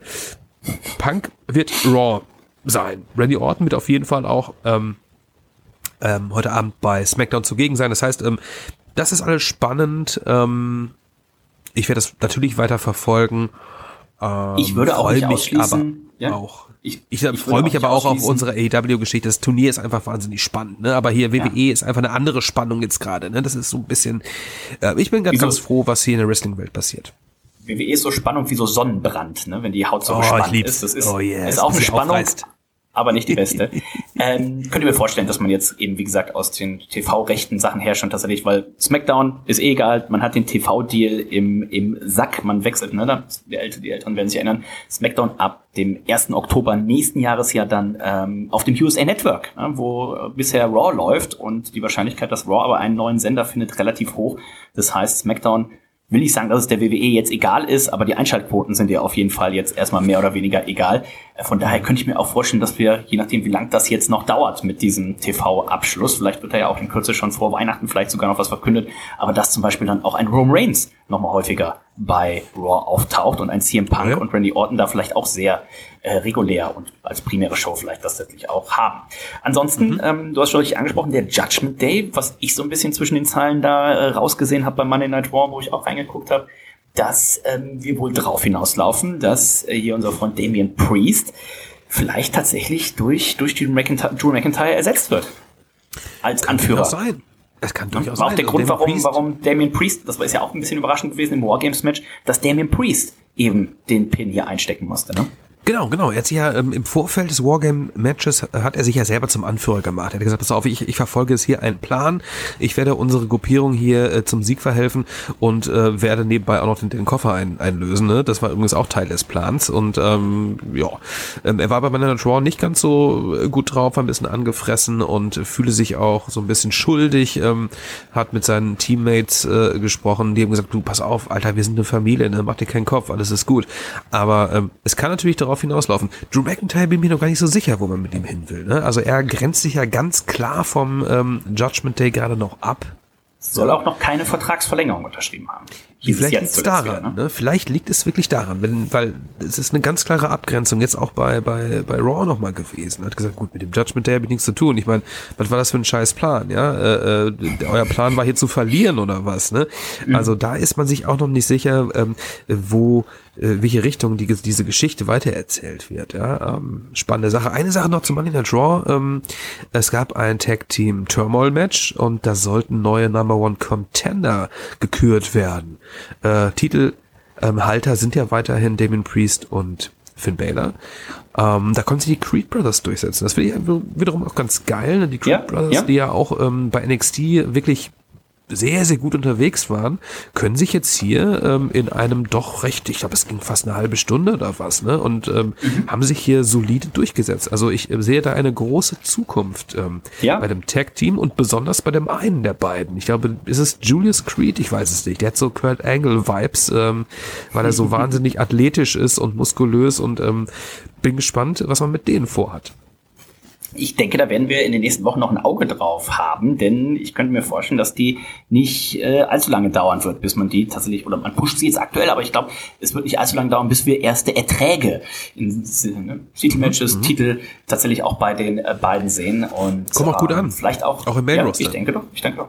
[SPEAKER 4] Punk wird Raw sein. Randy Orton wird auf jeden Fall auch ähm, ähm, heute Abend bei SmackDown zugegen sein. Das heißt, ähm, das ist alles spannend. Ähm, ich werde das natürlich weiter verfolgen.
[SPEAKER 3] Ähm, ich würde auch nicht mich aber
[SPEAKER 4] ja? auch ich, ich, ich freue mich aber auch auf unsere AEW-Geschichte. Das Turnier ist einfach wahnsinnig spannend, ne? Aber hier WWE ja. ist einfach eine andere Spannung jetzt gerade, ne? Das ist so ein bisschen. Äh, ich bin ganz, Wieso? ganz froh, was hier in der Wrestling-Welt passiert.
[SPEAKER 3] WWE ist so Spannung wie so Sonnenbrand, ne? Wenn die Haut so oh, gespannt ist. Das ist, oh, yes. ist auch eine Spannung. Aufreißt aber nicht die beste. ähm, könnt ihr mir vorstellen, dass man jetzt eben, wie gesagt, aus den TV-rechten Sachen her schon tatsächlich, weil SmackDown ist eh egal, man hat den TV-Deal im, im Sack, man wechselt, ne? Die, Älteren, die Älteren werden sich erinnern. SmackDown ab dem 1. Oktober nächsten Jahres ja dann ähm, auf dem USA Network, ne? wo bisher Raw läuft und die Wahrscheinlichkeit, dass Raw aber einen neuen Sender findet, relativ hoch. Das heißt, SmackDown will nicht sagen, dass es der WWE jetzt egal ist, aber die Einschaltquoten sind ja auf jeden Fall jetzt erstmal mehr oder weniger egal. Von daher könnte ich mir auch vorstellen, dass wir, je nachdem wie lang das jetzt noch dauert mit diesem TV-Abschluss, vielleicht wird er ja auch in Kürze schon vor Weihnachten vielleicht sogar noch was verkündet, aber dass zum Beispiel dann auch ein Rome Reigns nochmal häufiger bei Raw auftaucht und ein CM Punk
[SPEAKER 4] Ja.
[SPEAKER 3] und Randy Orton da vielleicht auch sehr äh, regulär und als primäre Show vielleicht das tatsächlich auch haben. Ansonsten, ähm, du hast schon richtig angesprochen, der Judgment Day, was ich so ein bisschen zwischen den Zeilen da äh, rausgesehen habe bei Monday Night Raw, wo ich auch reingeguckt habe, dass ähm, wir wohl drauf hinauslaufen, dass äh, hier unser Freund Damien Priest vielleicht tatsächlich durch, durch Drew McIntyre, Drew McIntyre ersetzt wird. Als Anführer.
[SPEAKER 4] Durchaus sein. Es kann durchaus
[SPEAKER 3] War auch
[SPEAKER 4] sein.
[SPEAKER 3] der
[SPEAKER 4] Und
[SPEAKER 3] Grund, warum,
[SPEAKER 4] Priest-
[SPEAKER 3] warum Damien Priest, das war ja auch ein bisschen überraschend gewesen im Wargames-Match, dass Damien Priest eben den Pin hier einstecken musste. Ne?
[SPEAKER 4] Genau, genau. Er hat sich ja ähm, im Vorfeld des Wargame-Matches hat er sich ja selber zum Anführer gemacht. Er hat gesagt, pass auf, ich, ich verfolge jetzt hier einen Plan. Ich werde unsere Gruppierung hier äh, zum Sieg verhelfen und äh, werde nebenbei auch noch den, den Koffer ein, einlösen. Ne? Das war übrigens auch Teil des Plans. Und ähm, ja, ähm, er war bei Monday Night Raw nicht ganz so äh, gut drauf, war ein bisschen angefressen und fühle sich auch so ein bisschen schuldig. Ähm, hat mit seinen Teammates äh, gesprochen, die haben gesagt, du pass auf, Alter, wir sind eine Familie, ne? mach dir keinen Kopf, alles ist gut. Aber ähm, es kann natürlich darauf hinauslaufen. Drew McIntyre bin mir noch gar nicht so sicher, wo man mit ihm hin will. Ne? Also er grenzt sich ja ganz klar vom ähm, Judgment Day gerade noch ab.
[SPEAKER 3] Soll auch noch keine Vertragsverlängerung unterschrieben haben. Hieß
[SPEAKER 4] Vielleicht liegt es daran,
[SPEAKER 3] wieder, ne?
[SPEAKER 4] ne? Vielleicht liegt es wirklich daran, wenn, weil es ist eine ganz klare Abgrenzung jetzt auch bei, bei, bei Raw nochmal gewesen. Er hat gesagt, gut, mit dem Judgment Day habe ich nichts zu tun. Ich meine, was war das für ein scheiß Plan, ja? Äh, äh, euer Plan war hier zu verlieren oder was, ne?
[SPEAKER 3] Mhm.
[SPEAKER 4] Also da ist man sich auch noch nicht sicher, ähm, wo, welche Richtung die, diese Geschichte weitererzählt wird, ja? Ähm, spannende Sache. Eine Sache noch zum Money Night Raw. Ähm, es gab ein Tag Team Turmoil Match und da sollten neue Number One Contender gekürt werden. Äh, Titelhalter sind ja weiterhin Damien Priest und Finn Balor. Ähm, da konnten sich die Creed Brothers durchsetzen. Das finde ich wiederum auch ganz geil. ne? Die Creed
[SPEAKER 3] Ja,
[SPEAKER 4] Brothers,
[SPEAKER 3] ja.
[SPEAKER 4] die ja auch ähm, bei NXT wirklich sehr, sehr gut unterwegs waren, können sich jetzt hier ähm, in einem doch recht, ich glaube, es ging fast eine halbe Stunde oder was, ne? Und ähm,
[SPEAKER 3] Mhm.
[SPEAKER 4] haben sich hier solide durchgesetzt. Also ich äh, sehe da eine große Zukunft ähm,
[SPEAKER 3] Ja.
[SPEAKER 4] bei dem Tag-Team und besonders bei dem einen der beiden. Ich glaube, ist es Julius Creed? Ich weiß es nicht. Der hat so Kurt Angle-Vibes, ähm, weil er so wahnsinnig athletisch ist und muskulös und ähm, bin gespannt, was man mit denen vorhat.
[SPEAKER 3] Ich denke, da werden wir in den nächsten Wochen noch ein Auge drauf haben, denn ich könnte mir vorstellen, dass die nicht äh, allzu lange dauern wird, bis man die tatsächlich, oder man pusht sie jetzt aktuell, aber ich glaube, es wird nicht allzu lange dauern, bis wir erste Erträge in ne, Titelmatches, Titel tatsächlich auch bei den äh, beiden sehen und
[SPEAKER 4] Kommt auch gut an.
[SPEAKER 3] Vielleicht auch,
[SPEAKER 4] Auch im Main
[SPEAKER 3] ja. Ich denke doch, ich denke doch.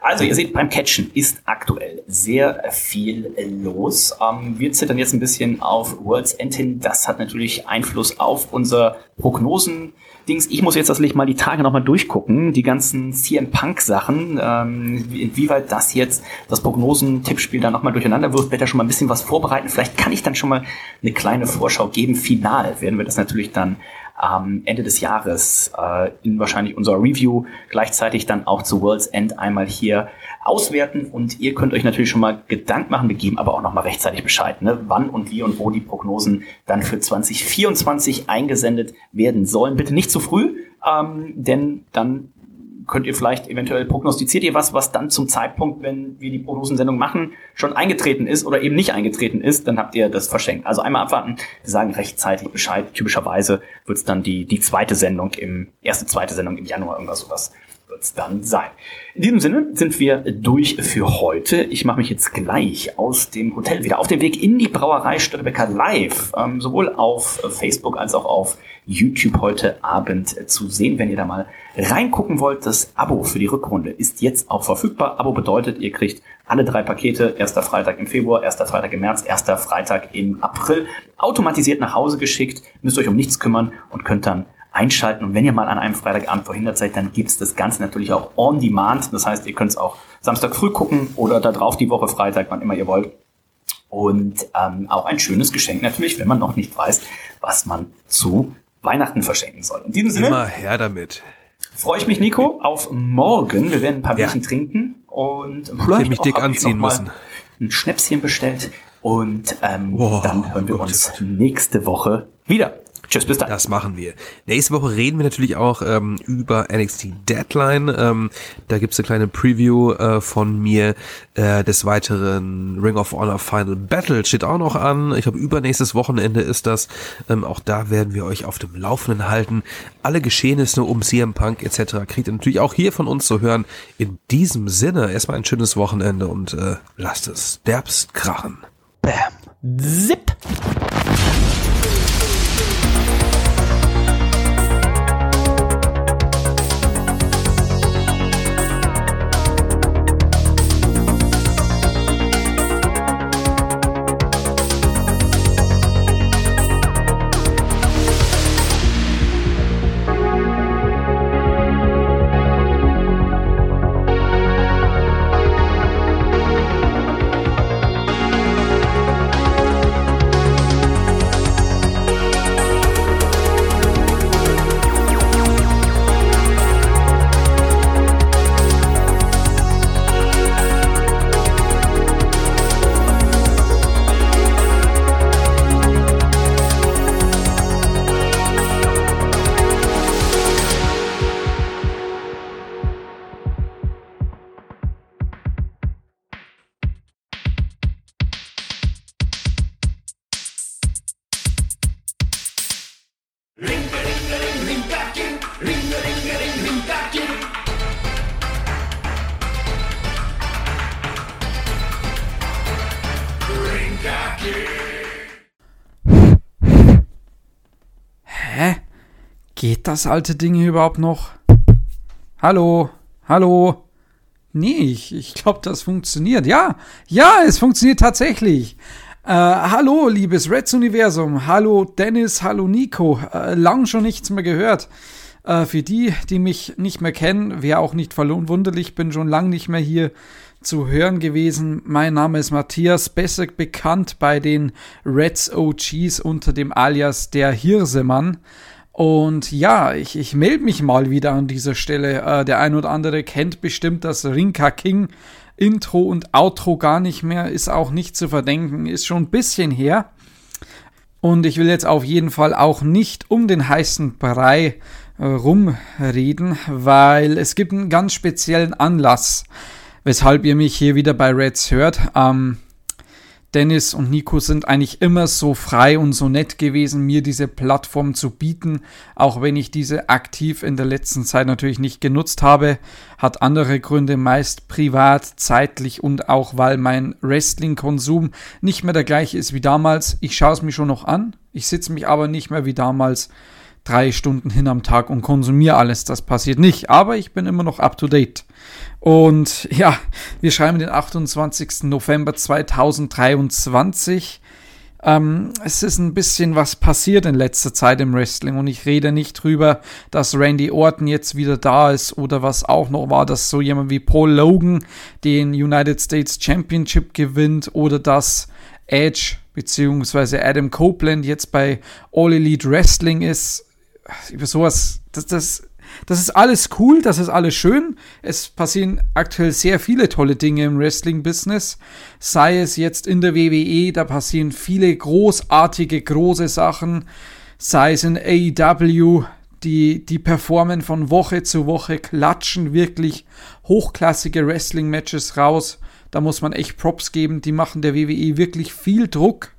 [SPEAKER 3] Also, ihr seht, beim Catchen ist aktuell sehr viel los. Ähm, wir zittern jetzt ein bisschen auf World's End hin. Das hat natürlich Einfluss auf unser Prognosen. Dings. Ich muss jetzt tatsächlich mal die Tage nochmal durchgucken, die ganzen CM Punk Sachen, ähm, wie- inwieweit das jetzt das Prognosen-Tippspiel da nochmal durcheinander wirft, werde da schon mal ein bisschen was vorbereiten. Vielleicht kann ich dann schon mal eine kleine Vorschau geben. Final werden wir das natürlich dann am Ende des Jahres äh, in wahrscheinlich unserer Review gleichzeitig dann auch zu World's End einmal hier auswerten und ihr könnt euch natürlich schon mal Gedanken machen, wir geben aber auch noch mal rechtzeitig Bescheid, ne? wann und wie und wo die Prognosen dann für 2024 eingesendet werden sollen. Bitte nicht zu früh, ähm, denn dann könnt ihr vielleicht eventuell prognostiziert ihr was, was dann zum Zeitpunkt, wenn wir die Prognosensendung machen, schon eingetreten ist oder eben nicht eingetreten ist, dann habt ihr das verschenkt. Also einmal abwarten, wir sagen rechtzeitig Bescheid. Typischerweise wird es dann die, die zweite Sendung im, erste, zweite Sendung im Januar, irgendwas sowas wird es dann sein. In diesem Sinne sind wir durch für heute. Ich mache mich jetzt gleich aus dem Hotel wieder auf den Weg in die Brauerei Störtebecker live, ähm, sowohl auf Facebook als auch auf YouTube heute Abend zu sehen, wenn ihr da mal reingucken wollt. Das Abo für die Rückrunde ist jetzt auch verfügbar. Abo bedeutet, ihr kriegt alle drei Pakete, erster Freitag im Februar, erster Freitag im März, erster Freitag im April, automatisiert nach Hause geschickt, müsst euch um nichts kümmern und könnt dann einschalten. Und wenn ihr mal an einem Freitagabend verhindert seid, dann gibt's das Ganze natürlich auch on demand. Das heißt, ihr könnt es auch Samstag früh gucken oder da drauf die Woche Freitag, wann immer ihr wollt. Und ähm, auch ein schönes Geschenk natürlich, wenn man noch nicht weiß, was man zu Weihnachten verschenken soll. In diesem Sinne
[SPEAKER 4] Immer her damit.
[SPEAKER 3] Freue ich mich, Nico, auf morgen. Wir werden ein paar
[SPEAKER 4] Ja.
[SPEAKER 3] Bierchen trinken und
[SPEAKER 4] Ich hab mich dick
[SPEAKER 3] ich
[SPEAKER 4] anziehen müssen.
[SPEAKER 3] Ein Schnäpschen bestellt und ähm,
[SPEAKER 4] Boah,
[SPEAKER 3] dann hören wir
[SPEAKER 4] Gott,
[SPEAKER 3] uns nächste Woche wieder. Tschüss, bis dann.
[SPEAKER 4] Das machen wir. Nächste Woche reden wir natürlich auch ähm, über NXT Deadline. Ähm, da gibt's eine kleine Preview äh, von mir. Äh, des Weiteren Ring of Honor Final Battle steht auch noch an. Ich glaube, übernächstes Wochenende ist das. Ähm, auch da werden wir euch auf dem Laufenden halten. Alle Geschehnisse um CM Punk etc. kriegt ihr natürlich auch hier von uns zu hören. In diesem Sinne, erstmal ein schönes Wochenende und äh, lasst es derbst krachen.
[SPEAKER 3] Bam. Zip.
[SPEAKER 5] Geht das alte Ding hier überhaupt noch? Hallo? Hallo? Nee, ich, ich glaube, das funktioniert. Ja, ja, es funktioniert tatsächlich. Äh, hallo, liebes Reds-Universum. Hallo, Dennis. Hallo, Nico. Äh, lang schon nichts mehr gehört. Äh, für die, die mich nicht mehr kennen, wäre auch nicht verwunderlich, bin schon lang nicht mehr hier zu hören gewesen. Mein Name ist Matthias, besser bekannt bei den Reds OGs unter dem Alias der Hirsemann. Und ja, ich, ich melde mich mal wieder an dieser Stelle. Äh, der ein oder andere kennt bestimmt das Rinka King Intro und Outro gar nicht mehr, ist auch nicht zu verdenken, ist schon ein bisschen her. Und ich will jetzt auf jeden Fall auch nicht um den heißen Brei äh, rumreden, weil es gibt einen ganz speziellen Anlass, weshalb ihr mich hier wieder bei Reds hört. Ähm, Dennis und Nico sind eigentlich immer so frei und so nett gewesen, mir diese Plattform zu bieten, auch wenn ich diese aktiv in der letzten Zeit natürlich nicht genutzt habe. Hat andere Gründe, meist privat, zeitlich und auch weil mein Wrestling-Konsum nicht mehr der gleiche ist wie damals. Ich schaue es mir schon noch an, ich sitze mich aber nicht mehr wie damals drei Stunden hin am Tag und konsumiere alles. Das passiert nicht, aber ich bin immer noch up to date. Und ja, wir schreiben den 28. November 2023. Ähm, es ist ein bisschen was passiert in letzter Zeit im Wrestling und ich rede nicht drüber, dass Randy Orton jetzt wieder da ist oder was auch noch war, dass so jemand wie Paul Logan den United States Championship gewinnt oder dass Edge bzw. Adam Copeland jetzt bei All Elite Wrestling ist. Über sowas, das, das das ist alles cool, das ist alles schön. Es passieren aktuell sehr viele tolle Dinge im Wrestling-Business. Sei es jetzt in der WWE, da passieren viele großartige, große Sachen. Sei es in AEW, die, die performen von Woche zu Woche, klatschen wirklich hochklassige Wrestling-Matches raus. Da muss man echt Props geben. Die machen der WWE wirklich viel Druck.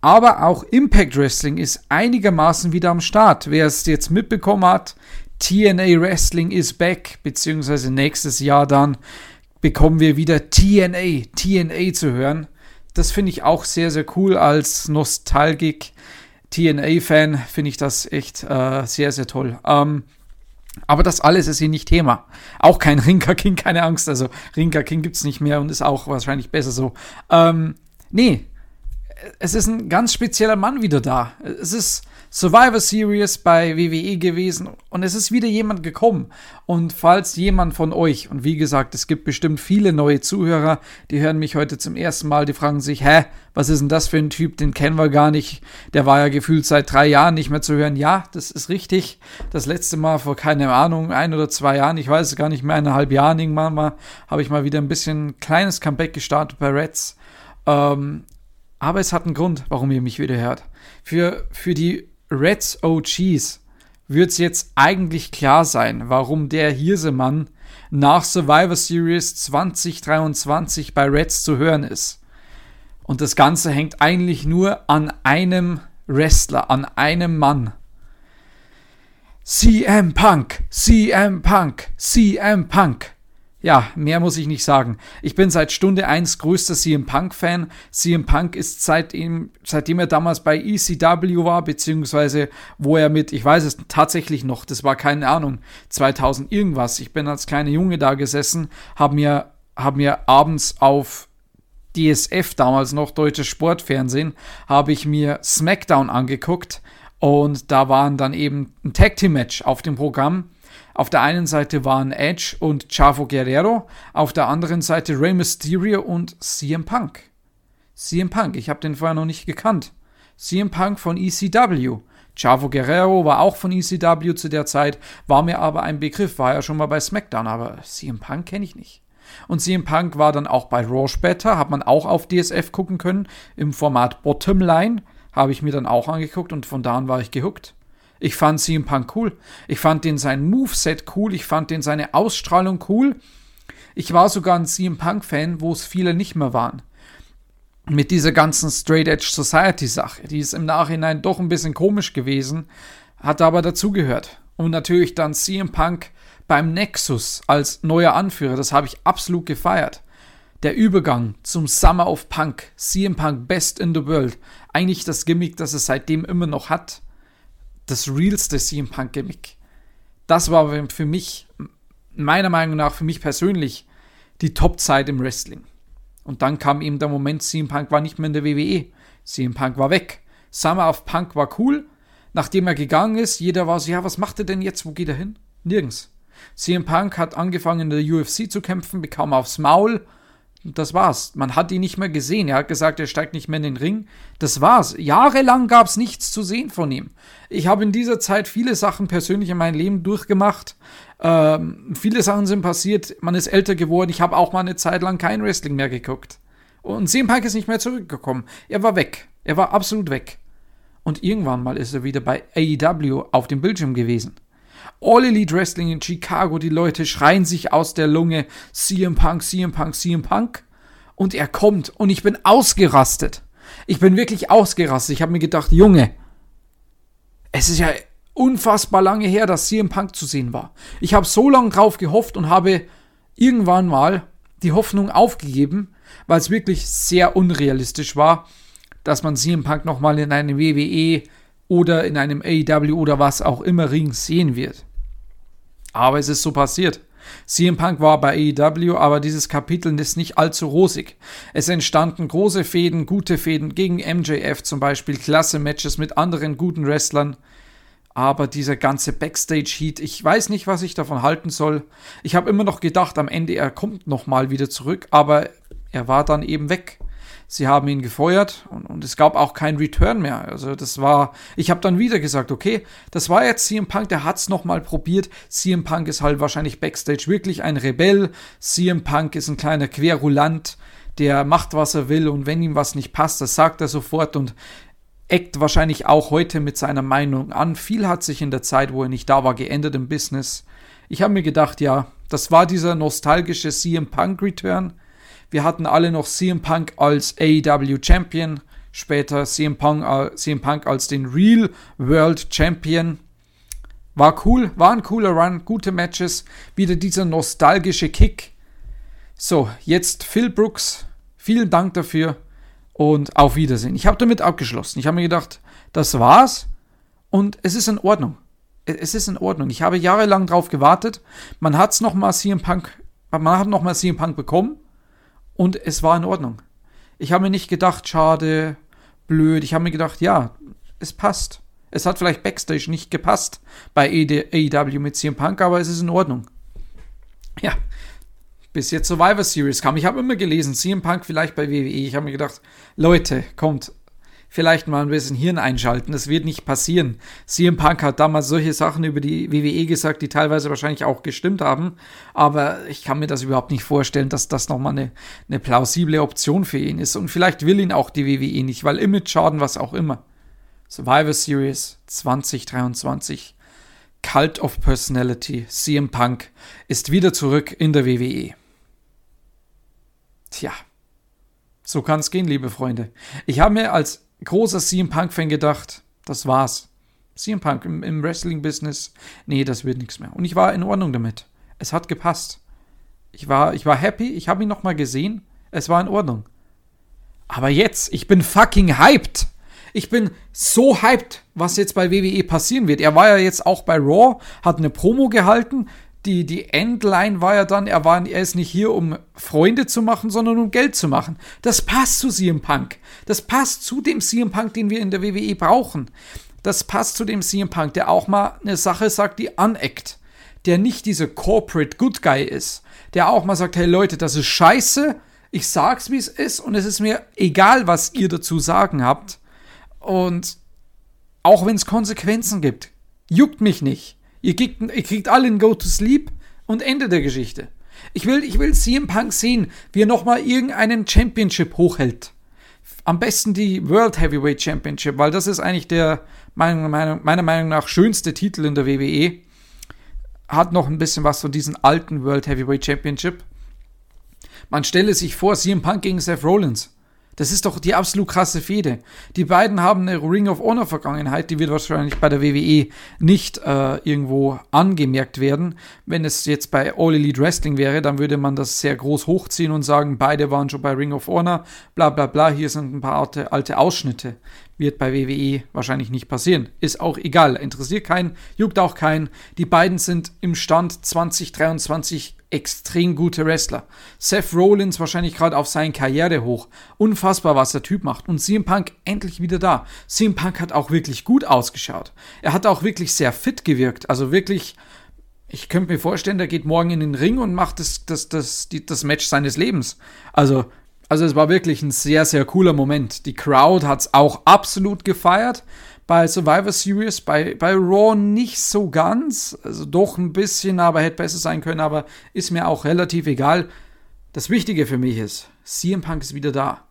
[SPEAKER 5] Aber auch Impact Wrestling ist einigermaßen wieder am Start. Wer es jetzt mitbekommen hat, TNA Wrestling is back, beziehungsweise nächstes Jahr dann bekommen wir wieder TNA, TNA zu hören. Das finde ich auch sehr, sehr cool. Als Nostalgik TNA-Fan finde ich das echt äh, sehr, sehr toll. Ähm, aber das alles ist hier nicht Thema. Auch kein Rinka King, keine Angst. Also Rinka King gibt es nicht mehr und ist auch wahrscheinlich besser so. Ähm, nee, es ist ein ganz spezieller Mann wieder da. Es ist Survivor Series bei WWE gewesen und es ist wieder jemand gekommen. Und falls jemand von euch, und wie gesagt, es gibt bestimmt viele neue Zuhörer, die hören mich heute zum ersten Mal, die fragen sich, hä, was ist denn das für ein Typ, den kennen wir gar nicht. Der war ja gefühlt seit drei Jahren nicht mehr zu hören. Ja, das ist richtig. Das letzte Mal vor, keine Ahnung, ein oder zwei Jahren, ich weiß es gar nicht mehr, eineinhalb Jahren irgendwann mal, habe ich mal wieder ein bisschen kleines Comeback gestartet bei Reds. Ähm, aber es hat einen Grund, warum ihr mich wieder hört. Für, für die Reds OGs wird es jetzt eigentlich klar sein, warum der Hirsemann nach Survivor Series 2023 bei Reds zu hören ist. Und das Ganze hängt eigentlich nur an einem Wrestler, an einem Mann. CM Punk, CM Punk, CM Punk. Ja, mehr muss ich nicht sagen. Ich bin seit Stunde 1 größter CM Punk-Fan. CM Punk ist seitdem, seitdem er damals bei ECW war, beziehungsweise wo er mit, ich weiß es tatsächlich noch, das war keine Ahnung, 2000 irgendwas. Ich bin als kleiner Junge da gesessen, habe mir, hab mir abends auf DSF, damals noch deutsches Sportfernsehen, habe ich mir SmackDown angeguckt und da waren dann eben ein Tag Team Match auf dem Programm auf der einen Seite waren Edge und Chavo Guerrero, auf der anderen Seite Rey Mysterio und CM Punk. CM Punk, ich habe den vorher noch nicht gekannt. CM Punk von ECW. Chavo Guerrero war auch von ECW zu der Zeit, war mir aber ein Begriff, war ja schon mal bei SmackDown, aber CM Punk kenne ich nicht. Und CM Punk war dann auch bei Raw später, hat man auch auf DSF gucken können, im Format Bottomline, habe ich mir dann auch angeguckt und von da an war ich gehuckt. Ich fand CM Punk cool. Ich fand den sein Moveset cool. Ich fand den seine Ausstrahlung cool. Ich war sogar ein CM Punk-Fan, wo es viele nicht mehr waren. Mit dieser ganzen Straight Edge Society-Sache. Die ist im Nachhinein doch ein bisschen komisch gewesen, hat aber dazugehört. Und natürlich dann CM Punk beim Nexus als neuer Anführer. Das habe ich absolut gefeiert. Der Übergang zum Summer of Punk, CM Punk Best in the World, eigentlich das Gimmick, das es seitdem immer noch hat das realste CM Punk Gimmick. Das war für mich, meiner Meinung nach, für mich persönlich die Top-Zeit im Wrestling. Und dann kam eben der Moment, CM Punk war nicht mehr in der WWE. CM Punk war weg. Summer of Punk war cool. Nachdem er gegangen ist, jeder war so, ja, was macht er denn jetzt? Wo geht er hin? Nirgends. CM Punk hat angefangen in der UFC zu kämpfen, bekam aufs Maul das war's. Man hat ihn nicht mehr gesehen. Er hat gesagt, er steigt nicht mehr in den Ring. Das war's. Jahrelang gab's nichts zu sehen von ihm. Ich habe in dieser Zeit viele Sachen persönlich in meinem Leben durchgemacht. Ähm, viele Sachen sind passiert. Man ist älter geworden. Ich habe auch mal eine Zeit lang kein Wrestling mehr geguckt. Und CM Punk ist nicht mehr zurückgekommen. Er war weg. Er war absolut weg. Und irgendwann mal ist er wieder bei AEW auf dem Bildschirm gewesen. All Elite Wrestling in Chicago, die Leute schreien sich aus der Lunge CM Punk, CM Punk, CM Punk. Und er kommt und ich bin ausgerastet. Ich bin wirklich ausgerastet. Ich habe mir gedacht, Junge, es ist ja unfassbar lange her, dass CM Punk zu sehen war. Ich habe so lange drauf gehofft und habe irgendwann mal die Hoffnung aufgegeben, weil es wirklich sehr unrealistisch war, dass man CM Punk nochmal in einem WWE oder in einem AEW oder was auch immer Ring sehen wird. Aber es ist so passiert. CM Punk war bei AEW, aber dieses Kapitel ist nicht allzu rosig. Es entstanden große Fäden, gute Fäden gegen MJF zum Beispiel, klasse Matches mit anderen guten Wrestlern. Aber dieser ganze Backstage-Heat, ich weiß nicht, was ich davon halten soll. Ich habe immer noch gedacht, am Ende er kommt nochmal wieder zurück, aber er war dann eben weg. Sie haben ihn gefeuert und, und es gab auch keinen Return mehr. Also das war, ich habe dann wieder gesagt, okay, das war jetzt CM Punk, der hat's noch mal probiert. CM Punk ist halt wahrscheinlich backstage wirklich ein Rebell. CM Punk ist ein kleiner Querulant, der macht, was er will und wenn ihm was nicht passt, das sagt er sofort und eckt wahrscheinlich auch heute mit seiner Meinung an. Viel hat sich in der Zeit, wo er nicht da war, geändert im Business. Ich habe mir gedacht, ja, das war dieser nostalgische CM Punk Return. Wir hatten alle noch CM Punk als AEW Champion, später CM Punk, äh, CM Punk als den Real World Champion. War cool, war ein cooler Run, gute Matches, wieder dieser nostalgische Kick. So, jetzt Phil Brooks, vielen Dank dafür und auf Wiedersehen. Ich habe damit abgeschlossen. Ich habe mir gedacht, das war's und es ist in Ordnung. Es ist in Ordnung. Ich habe jahrelang drauf gewartet. Man hat's noch mal CM Punk, man hat noch mal CM Punk bekommen und es war in Ordnung. Ich habe mir nicht gedacht, schade, blöd. Ich habe mir gedacht, ja, es passt. Es hat vielleicht Backstage nicht gepasst bei AEW mit CM Punk, aber es ist in Ordnung. Ja, bis jetzt Survivor Series kam. Ich habe immer gelesen, CM Punk vielleicht bei WWE. Ich habe mir gedacht, Leute, kommt, vielleicht mal ein bisschen Hirn einschalten. Das wird nicht passieren. CM Punk hat damals solche Sachen über die WWE gesagt, die teilweise wahrscheinlich auch gestimmt haben. Aber ich kann mir das überhaupt nicht vorstellen, dass das nochmal eine, eine plausible Option für ihn ist. Und vielleicht will ihn auch die WWE nicht, weil Image-Schaden, was auch immer. Survivor Series 2023. Cult of Personality, CM Punk ist wieder zurück in der WWE. Tja, so kann es gehen, liebe Freunde. Ich habe mir als großer CM Punk-Fan gedacht, das war's. CM Punk im, im Wrestling-Business, nee, das wird nichts mehr. Und ich war in Ordnung damit. Es hat gepasst. Ich war, ich war happy, ich habe ihn nochmal gesehen. Es war in Ordnung. Aber jetzt, ich bin fucking hyped. Ich bin so hyped, was jetzt bei WWE passieren wird. Er war ja jetzt auch bei Raw, hat eine Promo gehalten. Die, die Endline war ja dann, er, war, er ist nicht hier, um Freunde zu machen, sondern um Geld zu machen. Das passt zu CM Punk. Das passt zu dem CM Punk, den wir in der WWE brauchen. Das passt zu dem CM Punk, der auch mal eine Sache sagt, die aneckt. Der nicht dieser Corporate Good Guy ist. Der auch mal sagt, hey Leute, das ist scheiße. Ich sag's, wie es ist. Und es ist mir egal, was ihr dazu sagen habt. Und auch wenn es Konsequenzen gibt, juckt mich nicht. Ihr kriegt, ihr kriegt alle ein Go to Sleep und Ende der Geschichte. Ich will, ich will CM Punk sehen, wie er nochmal irgendeinen Championship hochhält. Am besten die World Heavyweight Championship, weil das ist eigentlich der meiner Meinung, meiner Meinung nach schönste Titel in der WWE. Hat noch ein bisschen was von diesem alten World Heavyweight Championship. Man stelle sich vor, CM Punk gegen Seth Rollins. Das ist doch die absolut krasse Fehde. Die beiden haben eine Ring of Honor Vergangenheit, die wird wahrscheinlich bei der WWE nicht äh, irgendwo angemerkt werden. Wenn es jetzt bei All Elite Wrestling wäre, dann würde man das sehr groß hochziehen und sagen, beide waren schon bei Ring of Honor, bla bla bla, hier sind ein paar alte, alte Ausschnitte. Wird bei WWE wahrscheinlich nicht passieren. Ist auch egal, interessiert keinen, juckt auch keinen. Die beiden sind im Stand 2023 extrem gute Wrestler. Seth Rollins wahrscheinlich gerade auf seine Karriere hoch. Unfassbar, was der Typ macht. Und CM Punk endlich wieder da. CM Punk hat auch wirklich gut ausgeschaut. Er hat auch wirklich sehr fit gewirkt. Also wirklich, ich könnte mir vorstellen, der geht morgen in den Ring und macht das, das, das, die, das Match seines Lebens. Also, also es war wirklich ein sehr, sehr cooler Moment. Die Crowd hat es auch absolut gefeiert bei Survivor Series, bei, bei Raw nicht so ganz, also doch ein bisschen, aber hätte besser sein können, aber ist mir auch relativ egal. Das Wichtige für mich ist, CM Punk ist wieder da.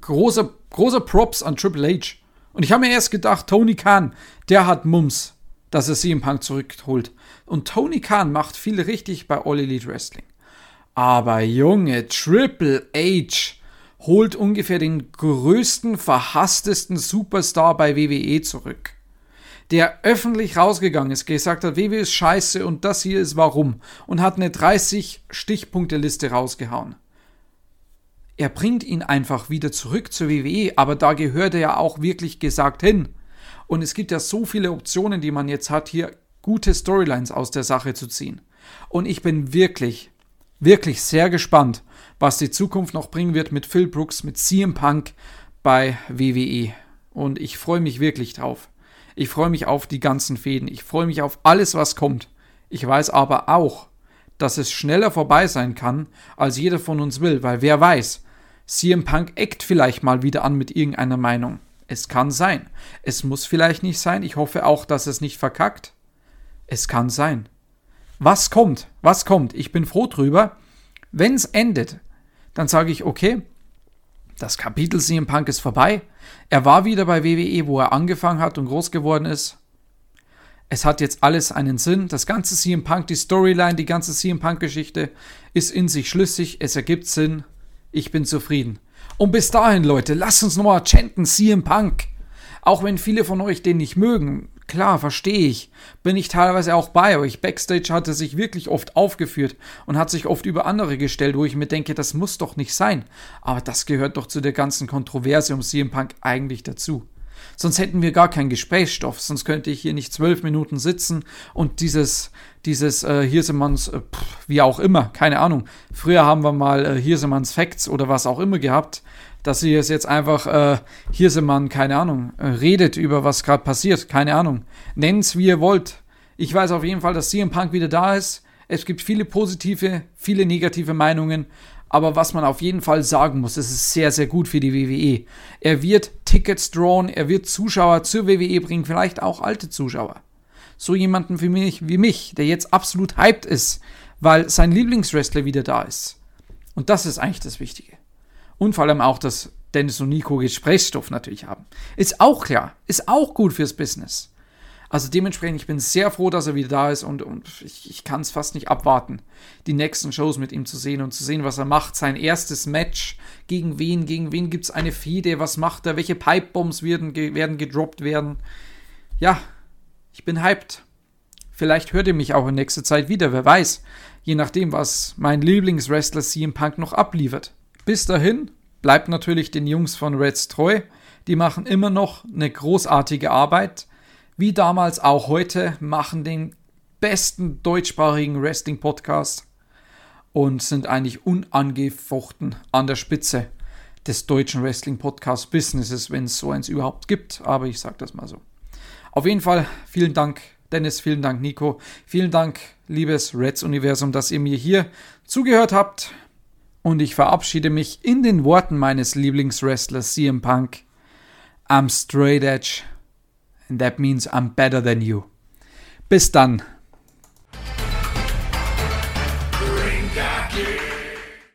[SPEAKER 5] Große, große Props an Triple H. Und ich habe mir erst gedacht, Tony Khan, der hat Mums, dass er CM Punk zurückholt. Und Tony Khan macht viel richtig bei All Elite Wrestling. Aber Junge, Triple H, holt ungefähr den größten, verhasstesten Superstar bei WWE zurück. Der öffentlich rausgegangen ist, gesagt hat, WWE ist scheiße und das hier ist warum. Und hat eine 30 Stichpunkte-Liste rausgehauen. Er bringt ihn einfach wieder zurück zur WWE, aber da gehört er ja auch wirklich gesagt hin. Und es gibt ja so viele Optionen, die man jetzt hat, hier gute Storylines aus der Sache zu ziehen. Und ich bin wirklich, wirklich sehr gespannt, was die Zukunft noch bringen wird mit Phil Brooks, mit CM Punk bei WWE. Und ich freue mich wirklich drauf. Ich freue mich auf die ganzen Fäden. Ich freue mich auf alles, was kommt. Ich weiß aber auch, dass es schneller vorbei sein kann, als jeder von uns will, weil wer weiß, CM Punk eckt vielleicht mal wieder an mit irgendeiner Meinung. Es kann sein. Es muss vielleicht nicht sein. Ich hoffe auch, dass es nicht verkackt. Es kann sein. Was kommt? Was kommt? Ich bin froh drüber. Wenn es endet, dann sage ich, okay, das Kapitel CM Punk ist vorbei. Er war wieder bei WWE, wo er angefangen hat und groß geworden ist. Es hat jetzt alles einen Sinn. Das ganze CM Punk, die Storyline, die ganze CM Punk-Geschichte ist in sich schlüssig. Es ergibt Sinn. Ich bin zufrieden. Und bis dahin, Leute, lasst uns nochmal chanten CM Punk. Auch wenn viele von euch den nicht mögen. Klar, verstehe ich. Bin ich teilweise auch bei euch. Backstage hat er sich wirklich oft aufgeführt und hat sich oft über andere gestellt, wo ich mir denke, das muss doch nicht sein. Aber das gehört doch zu der ganzen Kontroverse um CM Punk eigentlich dazu. Sonst hätten wir gar keinen Gesprächsstoff, sonst könnte ich hier nicht zwölf Minuten sitzen und dieses, dieses äh, Hirsemanns, äh, wie auch immer, keine Ahnung. Früher haben wir mal äh, Hirsemanns Facts oder was auch immer gehabt dass sie es jetzt einfach, äh, hier sind man, keine Ahnung, äh, redet über was gerade passiert, keine Ahnung. Nennt's wie ihr wollt. Ich weiß auf jeden Fall, dass CM Punk wieder da ist. Es gibt viele positive, viele negative Meinungen. Aber was man auf jeden Fall sagen muss, es ist sehr, sehr gut für die WWE. Er wird Tickets drawn, er wird Zuschauer zur WWE bringen, vielleicht auch alte Zuschauer. So jemanden wie mich, wie mich, der jetzt absolut hyped ist, weil sein Lieblingswrestler wieder da ist. Und das ist eigentlich das Wichtige. Und vor allem auch, dass Dennis und Nico Gesprächsstoff natürlich haben. Ist auch klar. Ist auch gut fürs Business. Also dementsprechend, ich bin sehr froh, dass er wieder da ist und, und ich, ich kann es fast nicht abwarten, die nächsten Shows mit ihm zu sehen und zu sehen, was er macht. Sein erstes Match, gegen wen, gegen wen gibt es eine Fide, was macht er, welche Pipebombs werden, werden gedroppt werden. Ja, ich bin hyped. Vielleicht hört ihr mich auch in nächster Zeit wieder, wer weiß. Je nachdem, was mein Lieblingswrestler CM Punk noch abliefert. Bis dahin, bleibt natürlich den Jungs von Reds treu. Die machen immer noch eine großartige Arbeit wie damals auch heute, machen den besten deutschsprachigen Wrestling-Podcast und sind eigentlich unangefochten an der Spitze des deutschen Wrestling-Podcast-Businesses, wenn es so eins überhaupt gibt. Aber ich sage das mal so. Auf jeden Fall vielen Dank, Dennis, vielen Dank, Nico. Vielen Dank, liebes Reds-Universum, dass ihr mir hier zugehört habt. Und ich verabschiede mich in den Worten meines Lieblingswrestlers CM Punk. am straight edge and that means I'm better than you. Bis dann.